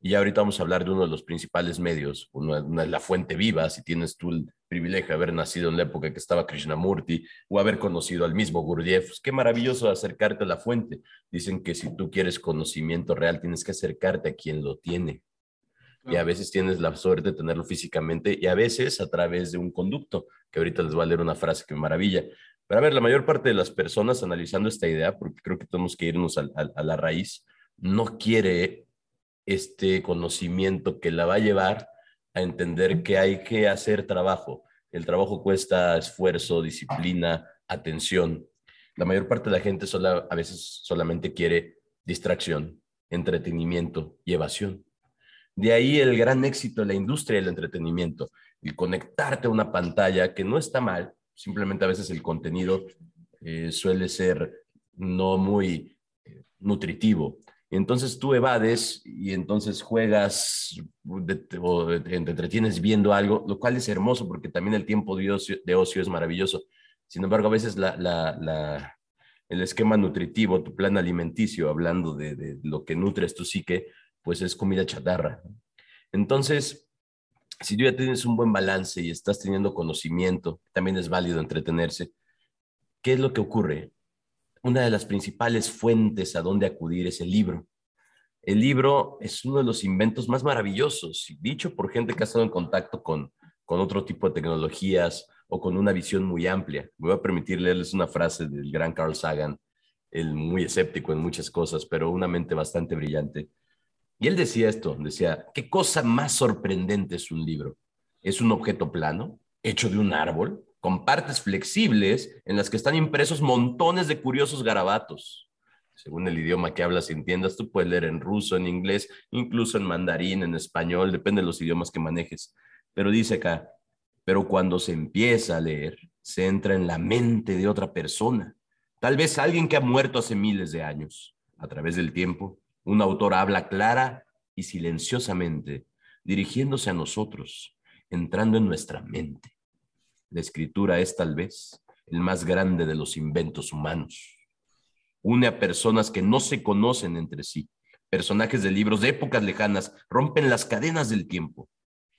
Y ahorita vamos a hablar de uno de los principales medios, una, la fuente viva, si tienes tú el privilegio de haber nacido en la época que estaba Krishnamurti o haber conocido al mismo Gurdjieff, pues qué maravilloso acercarte a la fuente. Dicen que si tú quieres conocimiento real, tienes que acercarte a quien lo tiene y a veces tienes la suerte de tenerlo físicamente y a veces a través de un conducto, que ahorita les voy a leer una frase que me maravilla. Pero a ver, la mayor parte de las personas analizando esta idea, porque creo que tenemos que irnos a, a la raíz, no quiere este conocimiento que la va a llevar a entender que hay que hacer trabajo. El trabajo cuesta esfuerzo, disciplina, atención. La mayor parte de la gente sola, a veces solamente quiere distracción, entretenimiento y evasión. De ahí el gran éxito de la industria del entretenimiento, el conectarte a una pantalla que no está mal, simplemente a veces el contenido eh, suele ser no muy eh, nutritivo. Entonces tú evades y entonces juegas o te entretienes viendo algo, lo cual es hermoso porque también el tiempo de ocio, es maravilloso. Sin embargo, a veces el esquema nutritivo, tu plan alimenticio, hablando de, de lo que nutres tu psique, pues es comida chatarra. Entonces, si tú ya tienes un buen balance y estás teniendo conocimiento, también es válido entretenerse. ¿Qué es lo que ocurre? Una de las principales fuentes a donde acudir es el libro. El libro es uno de los inventos más maravillosos, dicho por gente que ha estado en contacto con, con otro tipo de tecnologías o con una visión muy amplia. Me voy a permitir leerles una frase del gran Carl Sagan, el muy escéptico en muchas cosas, pero una mente bastante brillante. Y él decía esto, decía, ¿qué cosa más sorprendente es un libro? Es un objeto plano, hecho de un árbol, con partes flexibles en las que están impresos montones de curiosos garabatos. según el idioma que hablas y entiendas, tú puedes leer en ruso, en inglés, incluso en mandarín, en español, depende de los idiomas que manejes. Pero dice acá, pero cuando se empieza a leer, se entra en la mente de otra persona, tal vez alguien que ha muerto hace miles de años. A través del tiempo, un autor habla clara y silenciosamente, dirigiéndose a nosotros, entrando en nuestra mente. La escritura es tal vez el más grande de los inventos humanos une a personas que no se conocen entre sí. Personajes de libros de épocas lejanas rompen las cadenas del tiempo.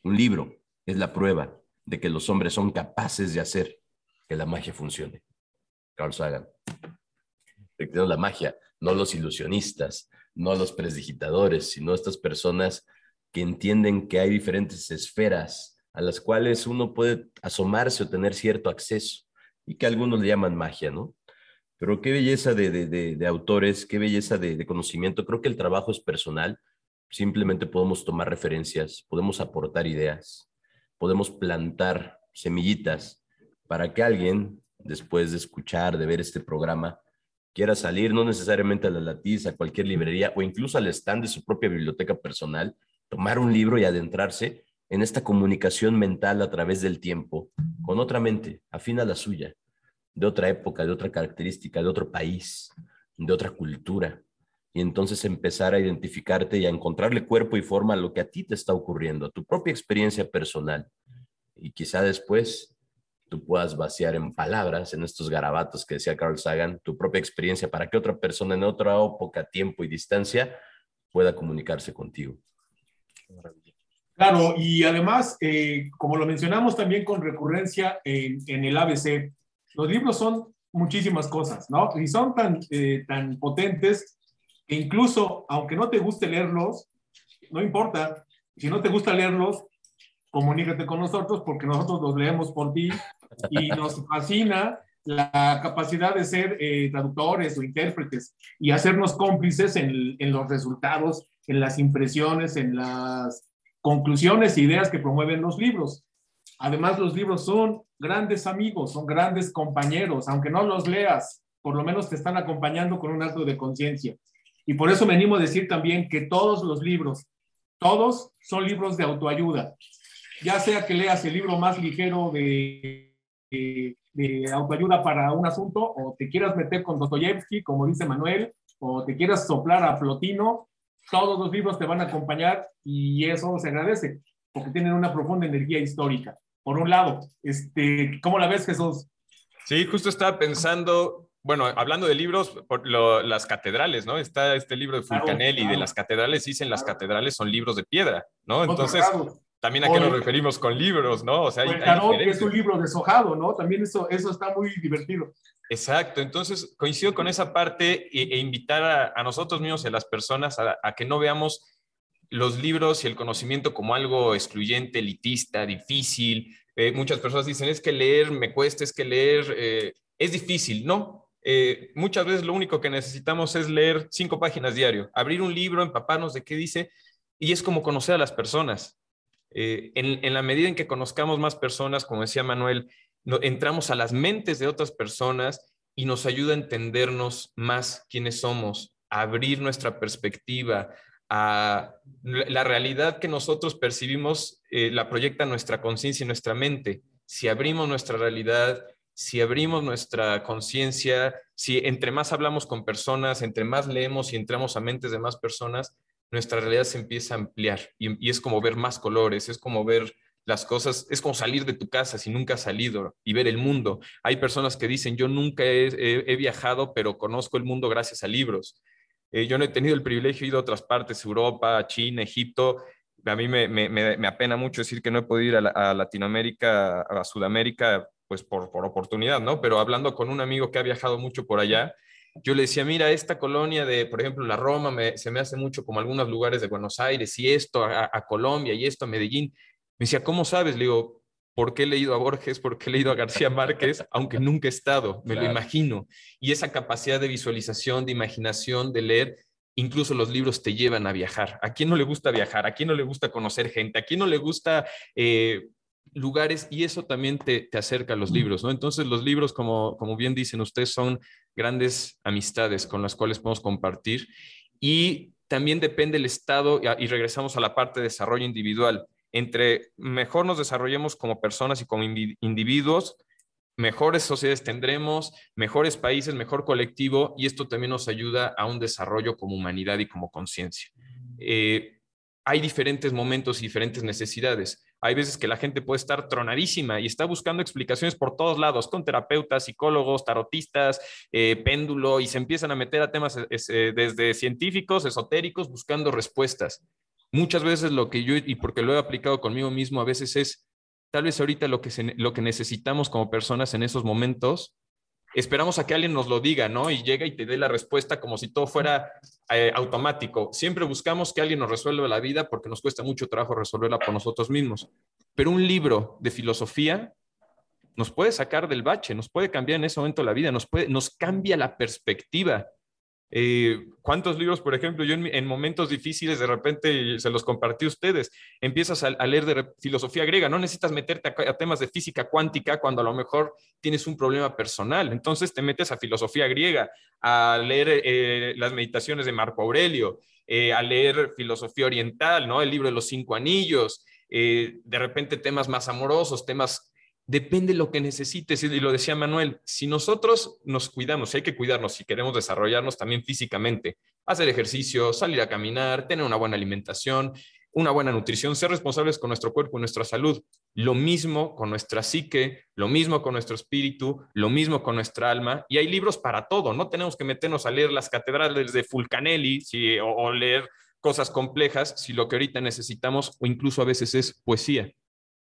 Un libro es la prueba de que los hombres son capaces de hacer que la magia funcione. Carl Sagan. La magia, no los ilusionistas, no los presdigitadores, sino estas personas que entienden que hay diferentes esferas a las cuales uno puede asomarse o tener cierto acceso y que algunos le llaman magia, ¿no? Pero qué belleza de, autores, qué belleza de, conocimiento. Creo que el trabajo es personal. Simplemente podemos tomar referencias, podemos aportar ideas, podemos plantar semillitas para que alguien, después de escuchar, de ver este programa, quiera salir, no necesariamente a la latiz, a cualquier librería o incluso al stand de su propia biblioteca personal, tomar un libro y adentrarse en esta comunicación mental a través del tiempo con otra mente, afina a la suya de otra época, de otra característica, de otro país, de otra cultura. Y entonces empezar a identificarte y a encontrarle cuerpo y forma a lo que a ti te está ocurriendo, a tu propia experiencia personal. Y quizá después tú puedas vaciar en palabras, en estos garabatos que decía Carl Sagan, tu propia experiencia para que otra persona en otra época, tiempo y distancia pueda comunicarse contigo. Claro, y además, eh, como lo mencionamos también con recurrencia en, en el ABC, los libros son muchísimas cosas, ¿no? Y son tan, eh, tan potentes que incluso, aunque no te guste leerlos, no importa, si no te gusta leerlos, comunícate con nosotros porque nosotros los leemos por ti y nos fascina la capacidad de ser eh, traductores o intérpretes y hacernos cómplices en, en, los resultados, en las impresiones, en las conclusiones e ideas que promueven los libros. Además, los libros son grandes amigos, son grandes compañeros, aunque no los leas, por lo menos te están acompañando con un acto de conciencia. Y por eso venimos a decir también que todos los libros, todos son libros de autoayuda. Ya sea que leas el libro más ligero de, de, autoayuda para un asunto, o te quieras meter con Dostoyevsky, como dice Manuel, o te quieras soplar a Plotino, todos los libros te van a acompañar y eso se agradece, porque tienen una profunda energía histórica por un lado. Este, ¿Cómo la ves, Jesús? Sí, justo estaba pensando, bueno, hablando de libros, por las catedrales, ¿no? Está este libro de Fulcanelli, y de las catedrales, dicen las catedrales son libros de piedra, ¿no? Entonces, también a qué nos referimos con libros, ¿no? O sea, hay, que es un libro deshojado, ¿no? También eso, eso está muy divertido. Exacto, entonces coincido con esa parte e, e invitar a, nosotros mismos y a las personas a, a que no veamos los libros y el conocimiento como algo excluyente, elitista, difícil. Eh, muchas personas dicen, es que leer me cuesta, es que leer eh, es difícil. No, eh, muchas veces lo único que necesitamos es leer cinco páginas diario, abrir un libro, empaparnos de qué dice, y es como conocer a las personas. En, la medida en que conozcamos más personas, como decía Manuel, entramos a las mentes de otras personas y nos ayuda a entendernos más quiénes somos, a abrir nuestra perspectiva, a la realidad que nosotros percibimos, eh, la proyecta nuestra conciencia y nuestra mente. Si abrimos nuestra realidad, si abrimos nuestra conciencia, si entre más hablamos con personas, entre más leemos y entramos a mentes de más personas, nuestra realidad se empieza a ampliar y, es como ver más colores, es como ver las cosas, es como salir de tu casa si nunca has salido y ver el mundo. Hay personas que dicen, yo nunca he viajado, pero conozco el mundo gracias a libros. Eh, yo no he tenido el privilegio de ir a otras partes, Europa, China, Egipto. A mí me, apena mucho decir que no he podido ir a, Latinoamérica, a Sudamérica, pues por, oportunidad, ¿no? Pero hablando con un amigo que ha viajado mucho por allá, yo le decía, mira, esta colonia de, por ejemplo, la Roma, se me hace mucho como algunos lugares de Buenos Aires y esto, a, a Colombia y esto, a Medellín. Me decía, ¿cómo sabes? Le digo, ¿Por qué he leído a Borges? ¿Por qué he leído a García Márquez? Aunque nunca he estado, me lo imagino. Y esa capacidad de visualización, de imaginación, de leer, incluso los libros te llevan a viajar. ¿A quién no le gusta viajar? ¿A quién no le gusta conocer gente? ¿A quién no le gusta eh, lugares y eso también te, acerca a los libros, ¿no? Entonces los libros, como, como bien dicen ustedes, son grandes amistades con las cuales podemos compartir y también depende el estado y regresamos a la parte de desarrollo individual. Entre mejor nos desarrollemos como personas y como individuos, mejores sociedades tendremos, mejores países, mejor colectivo, y esto también nos ayuda a un desarrollo como humanidad y como conciencia. Eh, hay diferentes momentos y diferentes necesidades. Hay veces que la gente puede estar tronadísima y está buscando explicaciones por todos lados, con terapeutas, psicólogos, tarotistas, eh, péndulo, y se empiezan a meter a temas eh, desde científicos, esotéricos, buscando respuestas. Muchas veces lo que yo, y porque lo he aplicado conmigo mismo, a veces es, tal vez ahorita lo que, lo que necesitamos como personas en esos momentos esperamos a que alguien nos lo diga, ¿no? Y llega y te dé la respuesta como si todo fuera eh, automático. Siempre buscamos que alguien nos resuelva la vida porque nos cuesta mucho trabajo resolverla por nosotros mismos. Pero un libro de filosofía nos puede sacar del bache, nos puede cambiar en ese momento la vida, nos, puede, nos cambia la perspectiva. Eh, ¿Cuántos libros, por ejemplo, yo en, momentos difíciles de repente se los compartí a ustedes? Empiezas a, leer de filosofía griega, no necesitas meterte a, temas de física cuántica cuando a lo mejor tienes un problema personal. Entonces te metes a filosofía griega, a leer eh, las meditaciones de Marco Aurelio, eh, a leer filosofía oriental, ¿no? El libro de los cinco anillos, de repente temas más amorosos, temas depende de lo que necesites. Y lo decía Manuel, si nosotros nos cuidamos, hay que cuidarnos si queremos desarrollarnos también físicamente, hacer ejercicio, salir a caminar, tener una buena alimentación, una buena nutrición, ser responsables con nuestro cuerpo y nuestra salud. Lo mismo con nuestra psique, lo mismo con nuestro espíritu, lo mismo con nuestra alma. Y hay libros para todo, no tenemos que meternos a leer las catedrales de Fulcanelli o, o leer cosas complejas si lo que ahorita necesitamos o incluso a veces es poesía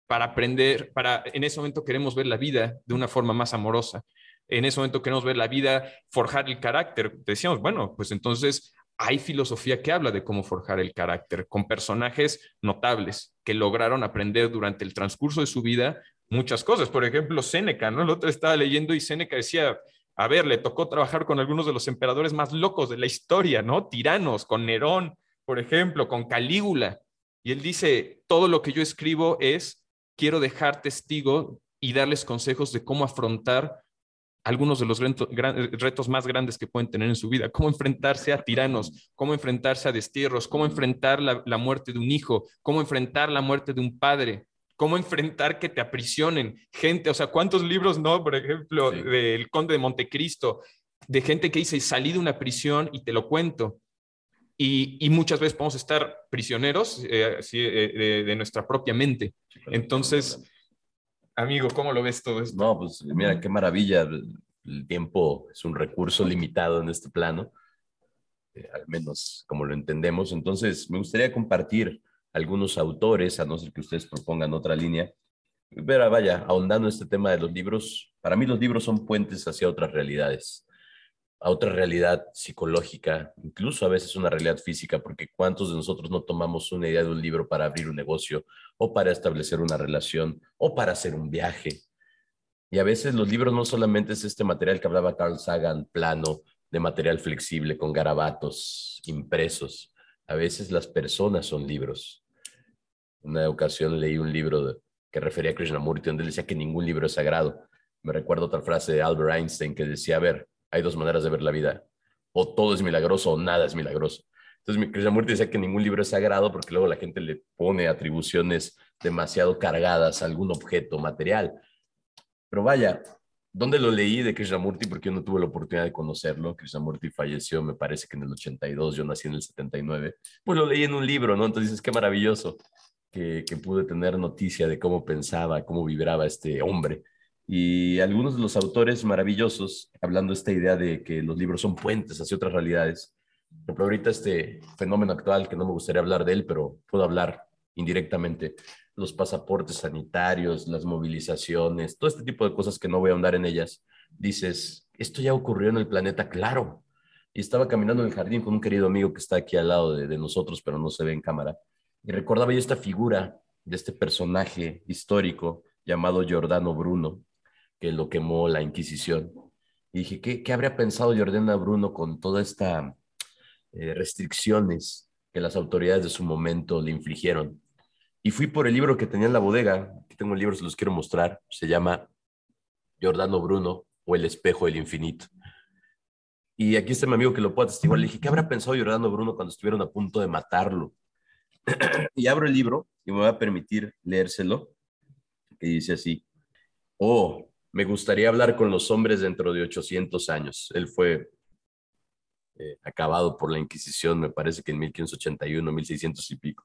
para aprender, para en ese momento queremos ver la vida de una forma más amorosa. En ese momento queremos ver la vida, forjar el carácter. Decíamos, bueno, pues entonces hay filosofía que habla de cómo forjar el carácter con personajes notables que lograron aprender durante el transcurso de su vida muchas cosas. Por ejemplo, Séneca, ¿no? El otro estaba leyendo y Séneca decía, a ver, le tocó trabajar con algunos de los emperadores más locos de la historia, ¿no? Tiranos, con Nerón, por ejemplo, con Calígula. Y él dice, todo lo que yo escribo es quiero dejar testigo y darles consejos de cómo afrontar algunos de los retos más grandes que pueden tener en su vida, cómo enfrentarse a tiranos, cómo enfrentarse a destierros, cómo enfrentar la, muerte de un hijo, cómo enfrentar la muerte de un padre, cómo enfrentar que te aprisionen, gente, o sea, cuántos libros, ¿no? Por ejemplo, del Conde de Montecristo, de gente que dice, salí de una prisión y te lo cuento. Y, muchas veces podemos estar prisioneros eh, eh, de, nuestra propia mente. Entonces, amigo, ¿cómo lo ves todo esto? No, pues mira, qué maravilla. El tiempo es un recurso limitado en este plano, eh, al menos como lo entendemos. Entonces, me gustaría compartir algunos autores, a no ser que ustedes propongan otra línea. Pero vaya, ahondando este tema de los libros, para mí los libros son puentes hacia otras realidades a otra realidad psicológica, incluso a veces una realidad física, porque ¿cuántos de nosotros no tomamos una idea de un libro para abrir un negocio o para establecer una relación o para hacer un viaje? Y a veces los libros no solamente es este material que hablaba Carl Sagan, plano, de material flexible, con garabatos impresos. A veces las personas son libros. Una ocasión leí un libro que refería a Krishnamurti, donde decía que ningún libro es sagrado. Me recuerdo otra frase de Albert Einstein que decía, a ver, hay dos maneras de ver la vida. O todo es milagroso o nada es milagroso. Entonces, Krishnamurti decía que ningún libro es sagrado porque luego la gente le pone atribuciones demasiado cargadas a algún objeto material. Pero vaya, ¿dónde lo leí de Krishnamurti? Porque yo no tuve la oportunidad de conocerlo. Krishnamurti falleció, me parece que en el 82, yo nací en el 79. Pues lo leí en un libro, ¿no? Entonces dices, qué maravilloso que, que pude tener noticia de cómo pensaba, cómo vibraba este hombre. Y algunos de los autores maravillosos, hablando de esta idea de que los libros son puentes hacia otras realidades. Por ejemplo, ahorita este fenómeno actual, que no me gustaría hablar de él, pero puedo hablar indirectamente, los pasaportes sanitarios, las movilizaciones, todo este tipo de cosas que no voy a ahondar en ellas. Dices, esto ya ocurrió en el planeta, claro. Y estaba caminando en el jardín con un querido amigo que está aquí al lado de, de nosotros, pero no se ve en cámara. Y recordaba yo esta figura de este personaje histórico llamado Giordano Bruno, que lo quemó la Inquisición. Y dije, ¿qué, qué habría pensado Jordana Bruno con todas estas eh, restricciones que las autoridades de su momento le infligieron? Y fui por el libro que tenía en la bodega. Aquí tengo el libro, se los quiero mostrar. Se llama Giordano Bruno o El espejo del infinito. Y aquí está mi amigo que lo puede atestiguar. Le dije, ¿qué habrá pensado Giordano Bruno cuando estuvieron a punto de matarlo? y abro el libro y me voy a permitir leérselo. Que dice así. Oh, me gustaría hablar con los hombres dentro de 800 años. Él fue eh, acabado por la Inquisición, me parece que en 1581, 1600 y pico.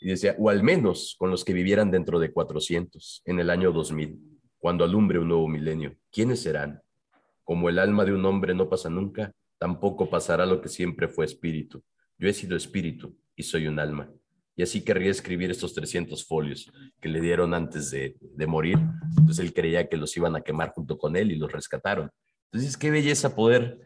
Y decía, o al menos con los que vivieran dentro de 400, en el año 2000, cuando alumbre un nuevo milenio. ¿Quiénes serán? Como el alma de un hombre no pasa nunca, tampoco pasará lo que siempre fue espíritu. Yo he sido espíritu y soy un alma. Y así querría escribir estos 300 folios que le dieron antes de, de morir. Entonces él creía que los iban a quemar junto con él y los rescataron. Entonces, qué belleza poder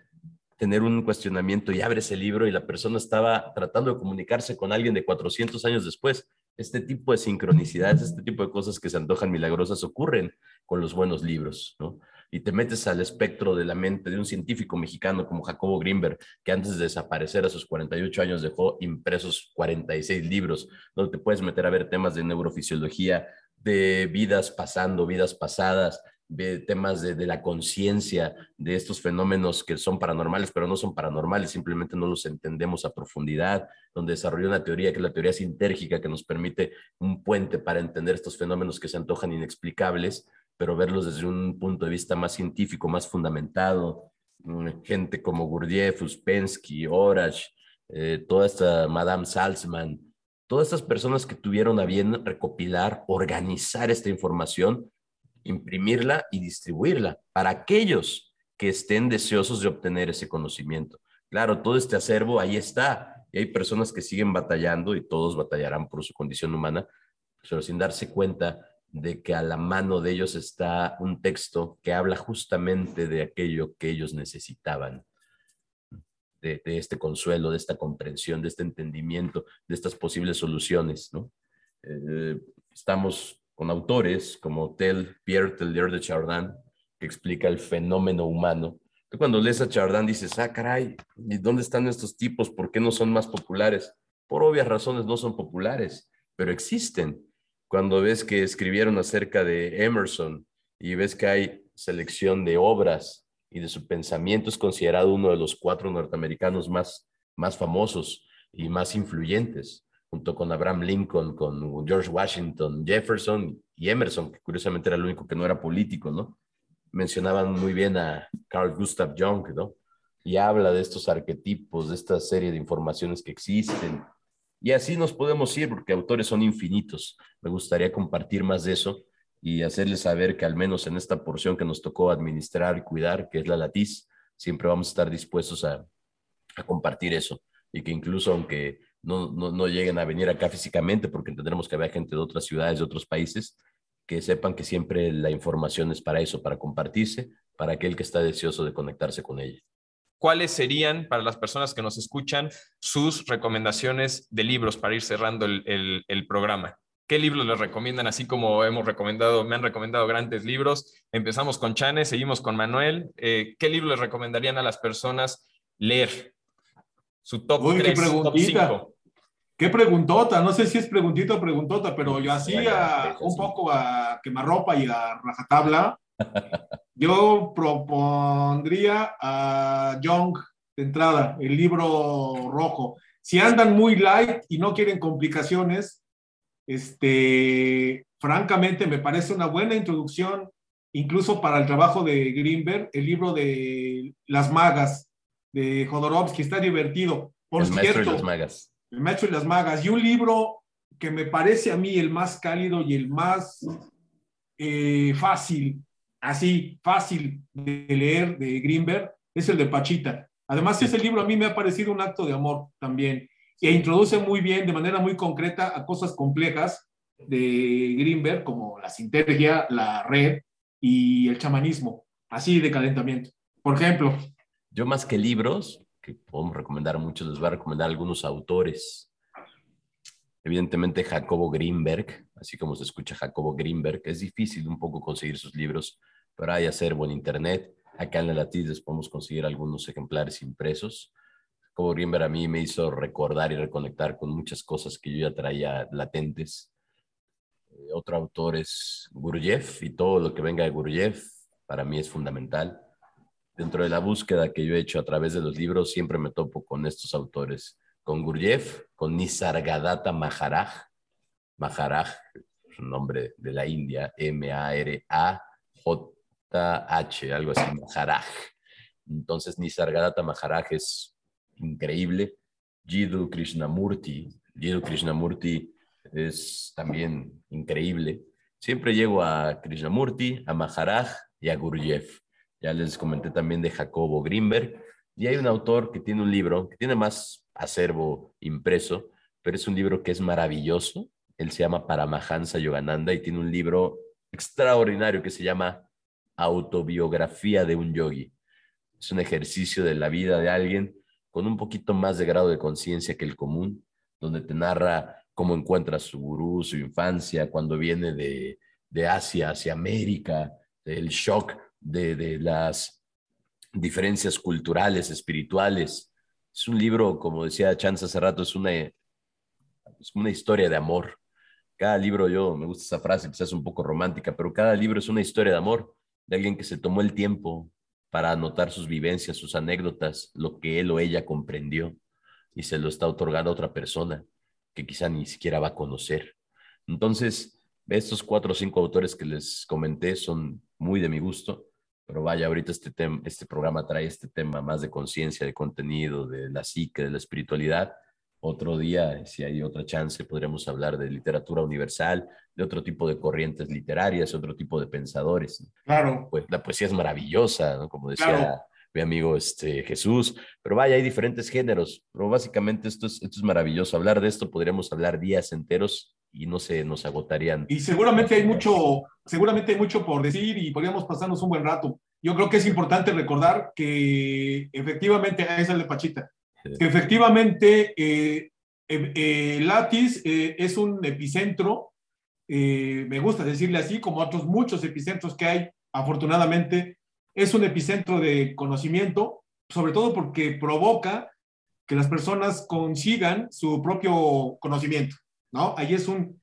tener un cuestionamiento y abre ese libro y la persona estaba tratando de comunicarse con alguien de 400 años después. Este tipo de sincronicidades, este tipo de cosas que se antojan milagrosas ocurren con los buenos libros, ¿no? Y te metes al espectro de la mente de un científico mexicano como Jacobo Greenberg, que antes de desaparecer a sus 48 años dejó impresos 46 libros, donde te puedes meter a ver temas de neurofisiología, de vidas pasando, vidas pasadas, de temas de, de la conciencia, de estos fenómenos que son paranormales, pero no son paranormales, simplemente no los entendemos a profundidad, donde desarrolló una teoría que es la teoría sintérgica, que nos permite un puente para entender estos fenómenos que se antojan inexplicables, pero verlos desde un punto de vista más científico, más fundamentado. Mm, gente como Gurdjieff, Uspensky, Orach, eh, toda esta Madame Salzman, todas estas personas que tuvieron a bien recopilar, organizar esta información imprimirla y distribuirla para aquellos que estén deseosos de obtener ese conocimiento. Claro, todo este acervo ahí está y hay personas que siguen batallando y todos batallarán por su condición humana, pero sin darse cuenta de que a la mano de ellos está un texto que habla justamente de aquello que ellos necesitaban, de, este consuelo, de esta comprensión, de este entendimiento, de estas posibles soluciones. ¿no? Eh, estamos con autores como Tel Pierre Teilhard de Chardin, que explica el fenómeno humano. Tú cuando lees a Chardin dices, ah, caray, ¿y dónde están estos tipos? ¿Por qué no son más populares? Por obvias razones no son populares, pero existen. Cuando ves que escribieron acerca de Emerson y ves que hay selección de obras y de su pensamiento es considerado uno de los cuatro norteamericanos más, más famosos y más influyentes junto con Abraham Lincoln, con George Washington, Jefferson y Emerson, que curiosamente era el único que no era político, ¿no? Mencionaban muy bien a Carl Gustav Jung, ¿no? Y habla de estos arquetipos, de esta serie de informaciones que existen. Y así nos podemos ir, porque autores son infinitos. Me gustaría compartir más de eso y hacerles saber que al menos en esta porción que nos tocó administrar y cuidar, que es la latiz, siempre vamos a estar dispuestos a, a compartir eso. Y que incluso aunque no, no, lleguen a venir acá físicamente, porque tendremos que haber gente de otras ciudades, de otros países, que sepan que siempre la información es para eso, para compartirse, para aquel que está deseoso de conectarse con ella. ¿Cuáles serían, para las personas que nos escuchan, sus recomendaciones de libros para ir cerrando el, el, programa? ¿Qué libros les recomiendan? Así como hemos recomendado, me han recomendado grandes libros. Empezamos con Chane, seguimos con Manuel. Eh, ¿Qué libros les recomendarían a las personas leer? Su top Uy, 3, top 5. Qué preguntota, no sé si es preguntita o preguntota, pero yo hacía un poco a quemarropa y a rajatabla. Yo propondría a Young de entrada, el libro rojo. Si andan muy light y no quieren complicaciones, este, francamente me parece una buena introducción, incluso para el trabajo de Greenberg, el libro de Las Magas de Jodorowsky, está divertido. Por el cierto, maestro de las magas el maestro y las magas, y un libro que me parece a mí el más cálido y el más eh, fácil, así, fácil de leer de Greenberg, es el de Pachita. Además, ese libro a mí me ha parecido un acto de amor también, e introduce muy bien, de manera muy concreta, a cosas complejas de Greenberg, como la sintergia, la red y el chamanismo, así de calentamiento. Por ejemplo. Yo más que libros, que podemos recomendar muchos, les voy a recomendar algunos autores. Evidentemente Jacobo Greenberg, así como se escucha Jacobo Greenberg, es difícil un poco conseguir sus libros, pero hay acervo en internet. Acá en la Latiz podemos conseguir algunos ejemplares impresos. Jacobo Greenberg a mí me hizo recordar y reconectar con muchas cosas que yo ya traía latentes. Eh, otro autor es Gurdjieff y todo lo que venga de Gurdjieff para mí es fundamental. Dentro de la búsqueda que yo he hecho a través de los libros, siempre me topo con estos autores, con Gurdjieff, con Nisargadatta Maharaj, Maharaj, nombre de la India, M-A-R-A-J-H, algo así, Maharaj. Entonces, Nisargadatta Maharaj es increíble. Jiddu Krishnamurti, Jiddu Krishnamurti es también increíble. Siempre llego a Krishnamurti, a Maharaj y a Gurdjieff. Ya les comenté también de Jacobo Grimberg. Y hay un autor que tiene un libro, que tiene más acervo impreso, pero es un libro que es maravilloso. Él se llama Paramahansa Yogananda y tiene un libro extraordinario que se llama Autobiografía de un yogi. Es un ejercicio de la vida de alguien con un poquito más de grado de conciencia que el común, donde te narra cómo encuentra su gurú, su infancia, cuando viene de, de Asia hacia América, el shock de, de, las diferencias culturales, espirituales. Es un libro, como decía Chance hace rato, es una, es una historia de amor. Cada libro, yo me gusta esa frase, quizás un poco romántica, pero cada libro es una historia de amor, de alguien que se tomó el tiempo para anotar sus vivencias, sus anécdotas, lo que él o ella comprendió y se lo está otorgando a otra persona que quizá ni siquiera va a conocer. Entonces, estos cuatro o cinco autores que les comenté son muy de mi gusto, pero vaya, ahorita este, este programa trae este tema más de conciencia, de contenido, de la psique, de la espiritualidad. Otro día, si hay otra chance, podremos hablar de literatura universal, de otro tipo de corrientes literarias, otro tipo de pensadores. Claro. Pues la poesía es maravillosa, ¿no? Como decía mi amigo este, Jesús, pero vaya, hay diferentes géneros, pero básicamente esto es, esto es maravilloso. Hablar de esto podríamos hablar días enteros y no se nos agotarían. Y seguramente hay mucho, seguramente hay mucho por decir y podríamos pasarnos un buen rato. Yo creo que es importante recordar que efectivamente, esa es de Pachita, efectivamente eh, eh, eh, Latis eh, es un epicentro, me gusta decirle así, como otros muchos epicentros que hay, afortunadamente, es un epicentro de conocimiento, sobre todo porque provoca que las personas consigan su propio conocimiento, ¿no? Ahí es un,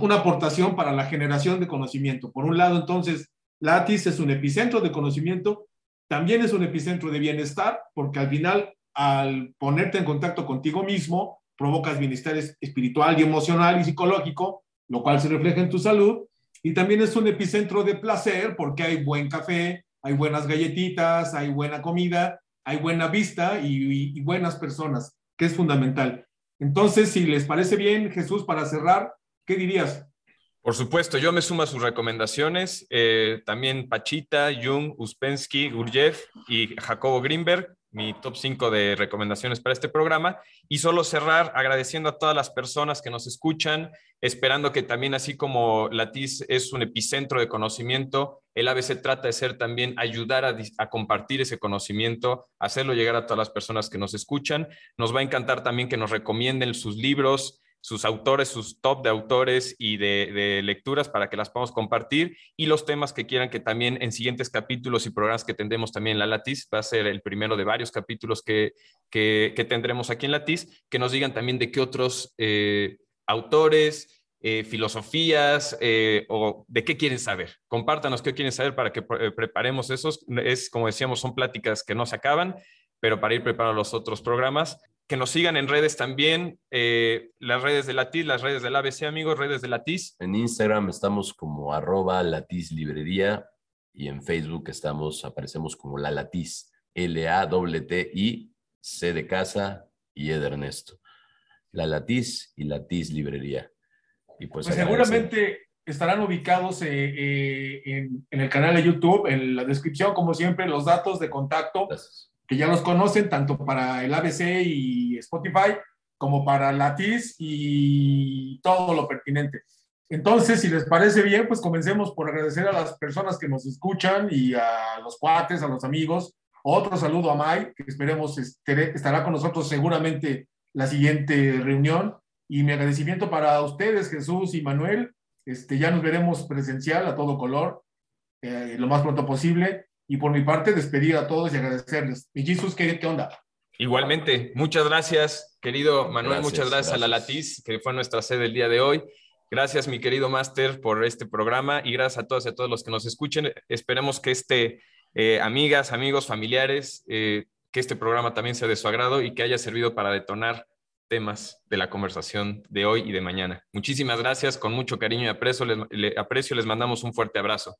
una aportación para la generación de conocimiento. Por un lado, entonces, Latis es un epicentro de conocimiento, también es un epicentro de bienestar, porque al final, al ponerte en contacto contigo mismo, provocas bienestar espiritual y emocional y psicológico, lo cual se refleja en tu salud, y también es un epicentro de placer, porque hay buen café, hay buenas galletitas, hay buena comida, hay buena vista y, buenas personas, que es fundamental. Entonces, si les parece bien, Jesús, para cerrar, ¿qué dirías? Por supuesto, yo me sumo a sus recomendaciones. Eh, también Pachita, Jung, Uspensky, Gurdjieff y Jacobo Greenberg mi top 5 de recomendaciones para este programa y solo cerrar agradeciendo a todas las personas que nos escuchan, esperando que también así como Latiz es un epicentro de conocimiento, el ABC trata de ser también ayudar a, compartir ese conocimiento, hacerlo llegar a todas las personas que nos escuchan. Nos va a encantar también que nos recomienden sus libros, sus autores, sus top de autores y de, lecturas para que las podamos compartir y los temas que quieran que también en siguientes capítulos y programas que tendremos también en la Latis, va a ser el primero de varios capítulos que, que, tendremos aquí en Latis, que nos digan también de qué otros eh, autores, eh, filosofías eh, o de qué quieren saber. Compártanos qué quieren saber para que preparemos esos. Es, como decíamos, son pláticas que no se acaban, pero para ir preparando los otros programas que nos sigan en redes también, eh, las redes de Latiz, las redes del ABC, amigos, redes de Latiz. En Instagram estamos como arroba Latiz Librería y en Facebook estamos, aparecemos como La Latiz, L-A-T-T-I, C de casa y E de Ernesto. La Latiz y Latiz Librería. Y pues, pues seguramente estarán ubicados eh, eh, en, en, el canal de YouTube, en la descripción, como siempre, los datos de contacto. Gracias que ya los conocen tanto para el ABC y Spotify como para Latiz y todo lo pertinente. Entonces, si les parece bien, pues comencemos por agradecer a las personas que nos escuchan y a los cuates, a los amigos. Otro saludo a Mai, que esperemos estará con nosotros seguramente la siguiente reunión. Y mi agradecimiento para ustedes, Jesús y Manuel. Este, ya nos veremos presencial a todo color eh, lo más pronto posible. Y por mi parte, despedir a todos y agradecerles. Y Jesús, ¿qué, ¿qué onda? Igualmente, muchas gracias, querido Manuel, muchas gracias, a la Latiz, que fue nuestra sede el día de hoy. Gracias, mi querido máster, por este programa y gracias a todos y a todos los que nos escuchen. Esperemos que este, eh, amigas, amigos, familiares, eh, que este programa también sea de su agrado y que haya servido para detonar temas de la conversación de hoy y de mañana. Muchísimas gracias, con mucho cariño y aprecio les, aprecio, les mandamos un fuerte abrazo.